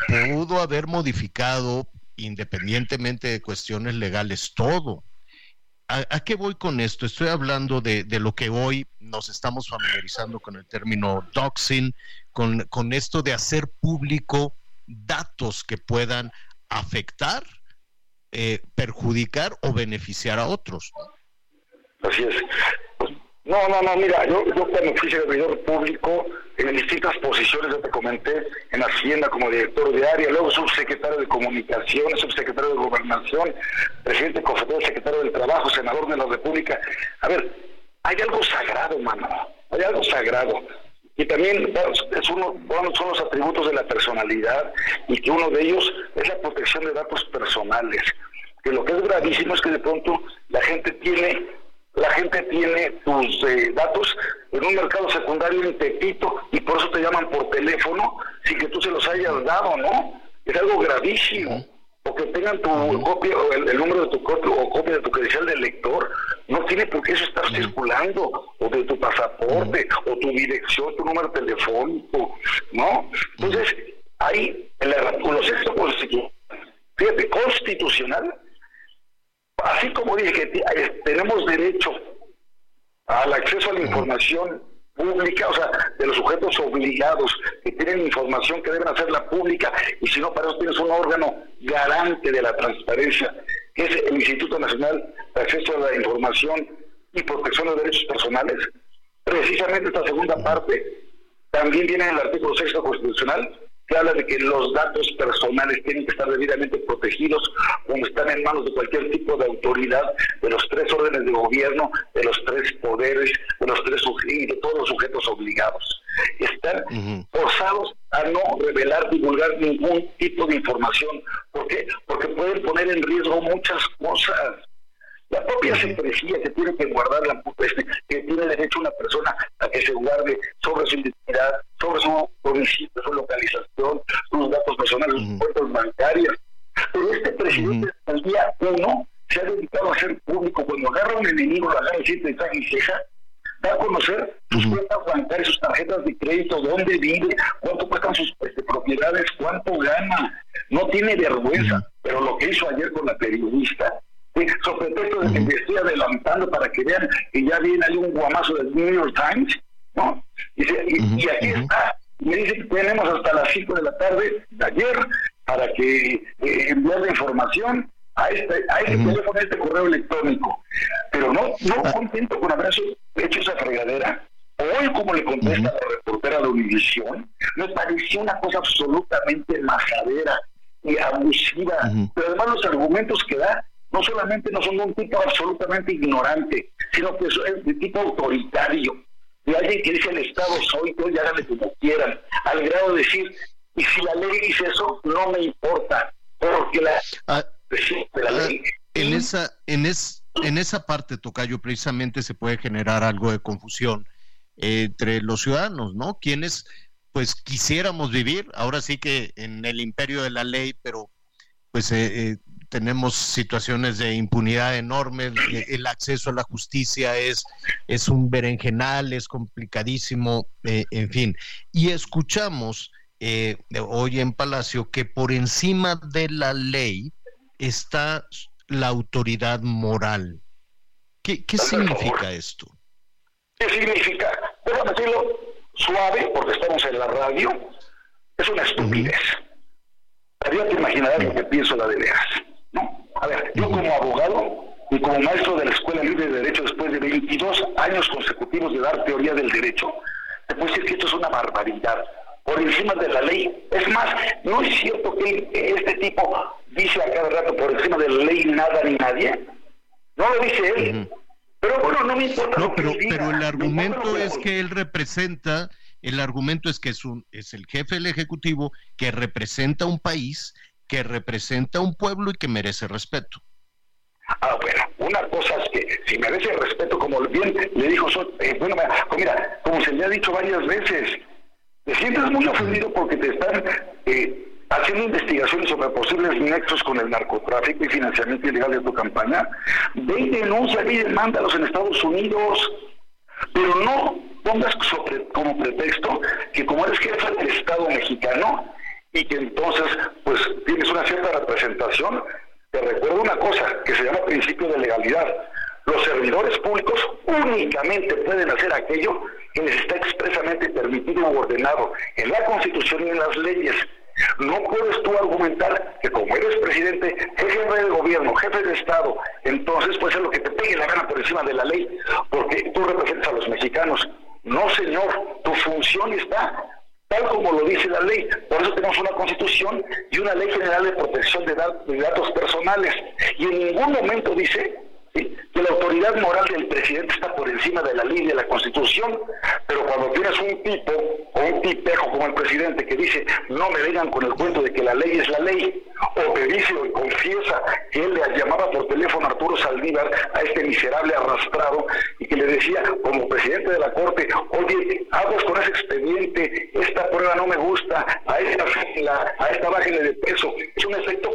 pudo haber modificado, independientemente de cuestiones legales, todo. ¿A, qué voy con esto? Estoy hablando de, de, lo que hoy nos estamos familiarizando con el término doxing, con, con esto de hacer público datos que puedan afectar, eh, perjudicar o beneficiar a otros. Así es. No, no, no, mira, yo, yo cuando fui servidor público, en distintas posiciones, yo te comenté, en Hacienda como director de área, luego subsecretario de Comunicaciones, subsecretario de Gobernación, presidente confederal, secretario del Trabajo, senador de la República. A ver, hay algo sagrado, mano, hay algo sagrado. Y también es uno, bueno, son los atributos de la personalidad y que uno de ellos es la protección de datos personales. Que lo que es gravísimo es que de pronto la gente tiene la gente tiene tus eh, datos en un mercado secundario en Tepito y por eso te llaman por teléfono sin que tú se los hayas dado, ¿no? Es algo gravísimo. O que tengan tu copia, o el, número de tu copia o copia de tu credencial de lector, no tiene por qué eso estar circulando, o de tu pasaporte, o tu dirección, tu número telefónico, ¿no? Entonces, ahí, el artículo sexto fíjate, constitucional, así como dije que eh, tenemos derecho al acceso a la información pública, o sea, de los sujetos obligados que tienen información que deben hacerla pública, y si no, para eso tienes un órgano garante de la transparencia, que es el Instituto Nacional de Acceso a la Información y Protección de Derechos Personales. Precisamente esta segunda parte también viene en el artículo sexto constitucional, que habla de que los datos personales tienen que estar debidamente protegidos cuando están en manos de cualquier tipo de autoridad, de los tres órdenes de gobierno, de los tres poderes, de los tres y de todos los sujetos obligados. Están forzados a no revelar, divulgar ningún tipo de información. ¿Por qué? Porque pueden poner en riesgo muchas cosas. La propia secrecía que tiene que guardar la este, que tiene derecho una persona a que se guarde sobre su identidad, sobre su domicilio, su localización, sus datos personales, sus cuentas bancarias. Pero este presidente el día uno se ha dedicado a hacer público. Cuando agarra a un enemigo, lo agarra siempre y ceja, da a conocer sus cuentas bancarias, sus tarjetas de crédito, dónde vive, cuánto cuestan sus este, propiedades, cuánto gana. No tiene vergüenza, pero lo que hizo ayer con la periodista. Sobre pretexto de que me estoy adelantando para que vean que ya viene ahí un guamazo del New York Times, ¿no? Y, y, aquí está. Me dice que tenemos hasta las 5 de la tarde de ayer para que eh, envíe la información a este, a este teléfono, a este correo electrónico. Pero no, no ah. contento con haber hecho esa fregadera. Hoy, como le contesta la reportera de Univisión, me pareció una cosa absolutamente majadera y abusiva. Pero además los argumentos que da no solamente no son de un tipo absolutamente ignorante, sino que es de tipo autoritario. De alguien que dice el Estado soy yo y háganle como quieran, al grado de decir, y si la ley dice eso, no me importa, porque la... Ah, Ah, en esa, en, es, en esa parte, Tocayo, precisamente se puede generar algo de confusión entre los ciudadanos, ¿no? Quienes, pues, quisiéramos vivir, ahora sí que en el imperio de la ley, pero pues eh, eh, tenemos situaciones de impunidad enormes, el acceso a la justicia es, es un berenjenal, es complicadísimo, eh, en fin. Y escuchamos hoy en Palacio que por encima de la ley, está la autoridad moral. ¿Qué, qué significa esto? ¿Qué significa? Déjame decirlo suave, porque estamos en la radio. Es una estupidez. Uh te imaginarás lo que pienso la de veras. ¿No? A ver, yo como abogado y como maestro de la Escuela Libre de Derecho después de 22 años consecutivos de dar teoría del derecho, te puedo decir que esto es una barbaridad por encima de la ley. Es más, no es cierto que este tipo dice a cada rato por encima de la ley nada ni nadie. No lo dice él. Pero bueno, no me importa. No, pero, pero el argumento es que él representa, el argumento es que es, un, es el jefe del Ejecutivo que representa un país, que representa un pueblo y que merece respeto. Ah, bueno, una cosa es que si merece respeto, como bien le dijo, eh, bueno, mira, como se le ha dicho varias veces, te sientes muy ofendido porque te están eh, haciendo investigaciones sobre posibles nexos con el narcotráfico y financiamiento ilegal de tu campaña. Ve y denuncia, y demándalos en Estados Unidos. Pero no pongas como pretexto que como eres jefe del Estado mexicano y que entonces pues tienes una cierta representación, te recuerdo una cosa que se llama principio de legalidad. Los servidores públicos únicamente pueden hacer aquello que les está expresamente permitido o ordenado en la Constitución y en las leyes. No puedes tú argumentar que como eres presidente, jefe del gobierno, jefe de Estado, entonces puede ser lo que te pegue la gana por encima de la ley, porque tú representas a los mexicanos. No, señor, tu función está tal como lo dice la ley. Por eso tenemos una constitución y una ley general de protección de, datos personales. Y en ningún momento dice que la autoridad moral del presidente está por encima de la ley de la constitución, pero cuando tienes un tipo o un tipejo como el presidente que dice no me vengan con el cuento de que la ley es la ley, o que dice o confiesa que él le llamaba por teléfono a Arturo Saldívar a este miserable arrastrado y que le decía como presidente de la corte, oye, hagas con ese expediente, esta prueba no me gusta, a esta a esta bájale de peso, es un efecto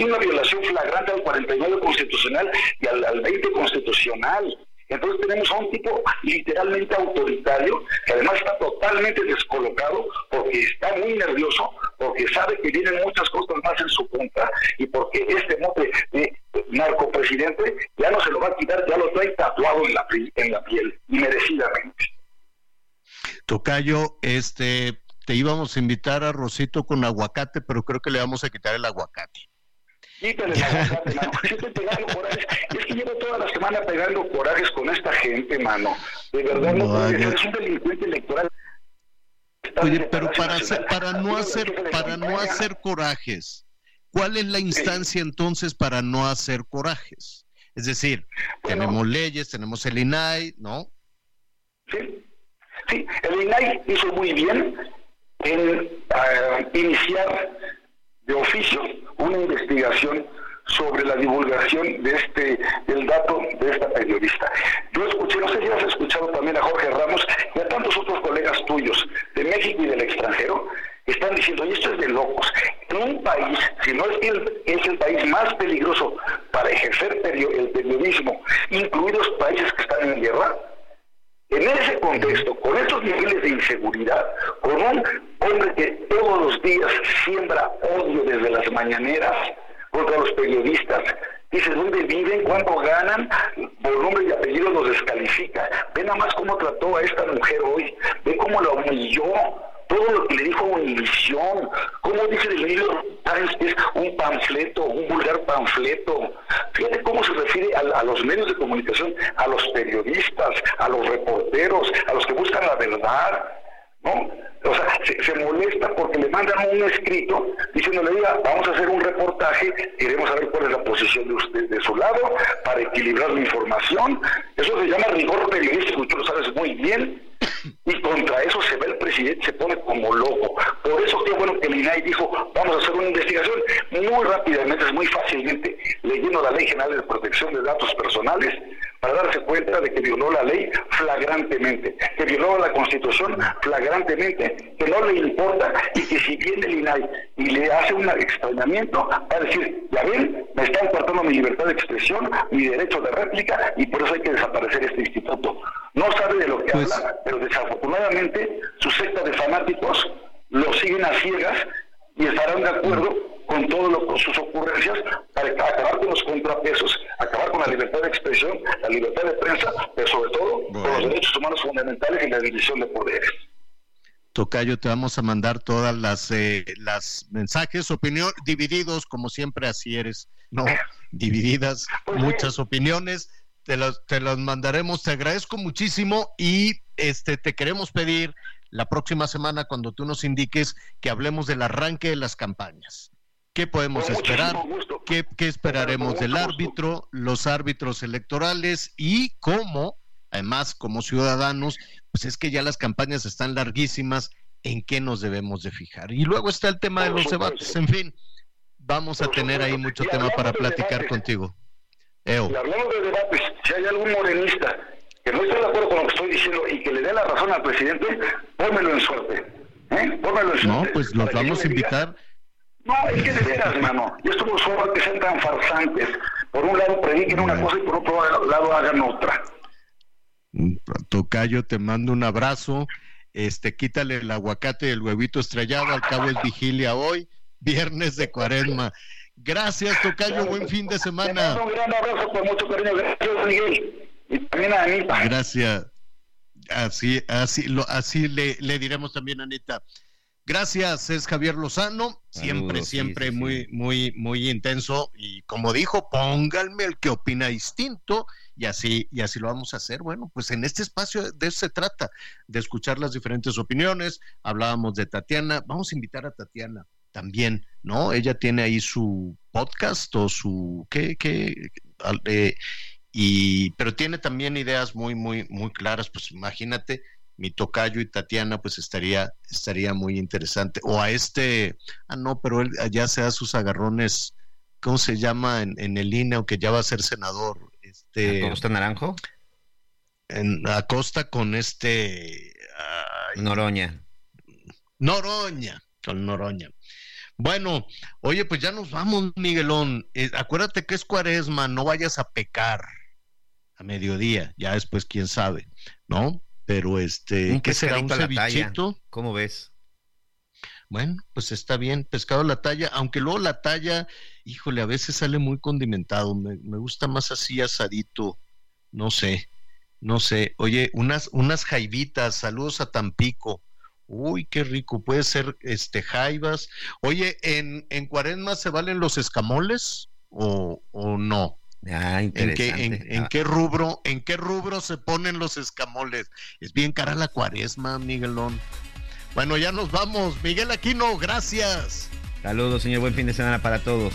es una violación flagrante al 49 constitucional y al, al 20 constitucional. Entonces tenemos a un tipo literalmente autoritario, que además está totalmente descolocado porque está muy nervioso, porque sabe que vienen muchas cosas más en su contra y porque este mote de narcopresidente ya no se lo va a quitar, ya lo trae tatuado en la, en la piel, merecidamente. Tocayo, este, te íbamos a invitar a Rosito con aguacate, pero creo que le vamos a quitar el aguacate. Quítale el aguacate, mano. estoy pegando corajes. Es que llevo toda la semana pegando corajes con esta gente, mano. De verdad, no, puede ser. Es un delincuente electoral. Oye, pero para, hacer, para no hacer para no hacer corajes, ¿cuál es la instancia entonces para no hacer corajes? Es decir, tenemos leyes, tenemos el INAI, ¿no? Sí, sí, el INAI hizo muy bien en uh, iniciar de oficio una investigación sobre la divulgación de este del dato de esta periodista. Yo escuché, no sé si has escuchado también a Jorge Ramos y a tantos otros colegas tuyos de México y del extranjero, están diciendo, y esto es de locos, en un país, si no es el, es el país más peligroso para ejercer el periodismo, incluidos países que están en guerra, en ese contexto, con estos niveles de inseguridad, con un hombre que todos los días siembra odio desde las mañaneras contra los periodistas, dice dónde viven, cuánto ganan, por nombre y apellido los descalifica. Ve nada más cómo trató a esta mujer hoy, ve cómo la humilló, todo lo que le dijo Univisión, cómo dice el libro es un panfleto, un vulgar panfleto. Fíjate cómo se refiere a, los medios de comunicación, a los periodistas, a los reporteros, a los que buscan la verdad. ¿no? O sea, se, molesta porque le mandan un escrito diciéndole, diga, vamos a hacer un reportaje, queremos saber cuál es la posición de usted de su lado para equilibrar la información. Eso se llama rigor periodístico, tú lo sabes muy bien y contra eso se ve el presidente, se pone como loco. Por eso qué bueno que el INAI dijo, vamos a hacer una investigación muy rápidamente, muy fácilmente, leyendo la Ley General de Protección de Datos Personales, para darse cuenta de que violó la ley flagrantemente, que violó la Constitución flagrantemente, que no le importa y que si viene el INAI y le hace un extrañamiento, va a decir, ya ven, me están cortando mi libertad de expresión, mi derecho de réplica y por eso hay que desaparecer este instituto. No sabe de lo que pues habla, pero desafortunadamente su secta de fanáticos lo siguen a ciegas y estarán de acuerdo con todas sus ocurrencias para acabar con los contrapesos, acabar con la libertad de expresión, la libertad de prensa, pero sobre todo con los derechos humanos fundamentales y la división de poderes. Tocayo, te vamos a mandar todas las, eh, las mensajes, opinión, divididos, como siempre así eres, ¿no? Divididas, muchas opiniones te los, te los mandaremos. Te agradezco muchísimo y este te queremos pedir la próxima semana cuando tú nos indiques que hablemos del arranque de las campañas. ¿Qué podemos esperar? ¿Qué, ¿Qué, esperaremos del árbitro, los árbitros electorales y cómo, además, como ciudadanos, pues es que ya las campañas están larguísimas, ¿en qué nos debemos de fijar? Y luego está el tema de los debates, en fin, vamos a tener ahí mucho tema para platicar contigo. Y hablamos de debates, si hay algún morenista que no esté de acuerdo con lo que estoy diciendo y que le dé la razón al presidente, pónmelo en suerte. ¿eh? Pónmelo en suerte. No, pues los vamos a invitar. No, es que de veras, mano. Yo estuvo solo que sean tan farsantes. Por un lado prediquen una cosa y por otro lado hagan otra. Tocayo, te mando un abrazo. Este, quítale el aguacate y el huevito estrellado. Al cabo es vigilia hoy, viernes de cuaresma. Gracias, Tocayo. Buen fin de semana. Un gran abrazo con mucho cariño. Gracias, Miguel. Y también a Anita. Gracias. Así, así, lo, así le, le diremos también a Anita. Gracias, es Javier Lozano, siempre, siempre muy, muy, muy intenso y como dijo, pónganme el que opina distinto y así, y así lo vamos a hacer. Bueno, pues en este espacio de eso se trata, de escuchar las diferentes opiniones. Hablábamos de Tatiana, vamos a invitar a Tatiana también, ¿no? Ella tiene ahí su podcast o su qué qué eh, y pero tiene también ideas muy muy muy claras, pues imagínate mi tocayo y Tatiana pues estaría estaría muy interesante o a este ah no, pero él ya se da sus agarrones ¿cómo se llama en, en el INE aunque ya va a ser senador? Este Acosta Naranjo en Acosta con este Noroña. Noroña, con Noroña. Bueno, oye, pues ya nos vamos, Miguelón. Eh, acuérdate que es cuaresma, no vayas a pecar a mediodía, ya después quién sabe, ¿no? Pero este, ¿qué será un cevichito? ¿Cómo ves? Bueno, pues está bien, pescado a la talla, aunque luego la talla, híjole, a veces sale muy condimentado, me, me gusta más así asadito, no sé, no sé. Oye, unas, unas jaibitas, saludos a Tampico Uy, qué rico. Puede ser este jaivas. Oye, ¿en, en Cuaresma se valen los escamoles o, o no? Ah, ¿En qué, en, qué rubro, en qué rubro se ponen los escamoles? Es bien cara la cuaresma, Miguelón. Bueno, ya nos vamos. Miguel Aquino, gracias. Saludos, señor. Buen fin de semana para todos.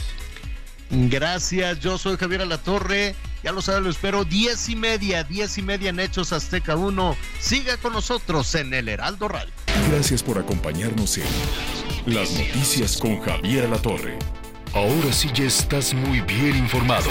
Gracias, yo soy Javier Alatorre. Ya lo saben, lo espero. Diez y media, diez y media en Hechos Azteca 1. Siga con nosotros en el Heraldo Radio. Gracias por acompañarnos en Las Noticias con Javier Alatorre. Ahora sí ya estás muy bien informado.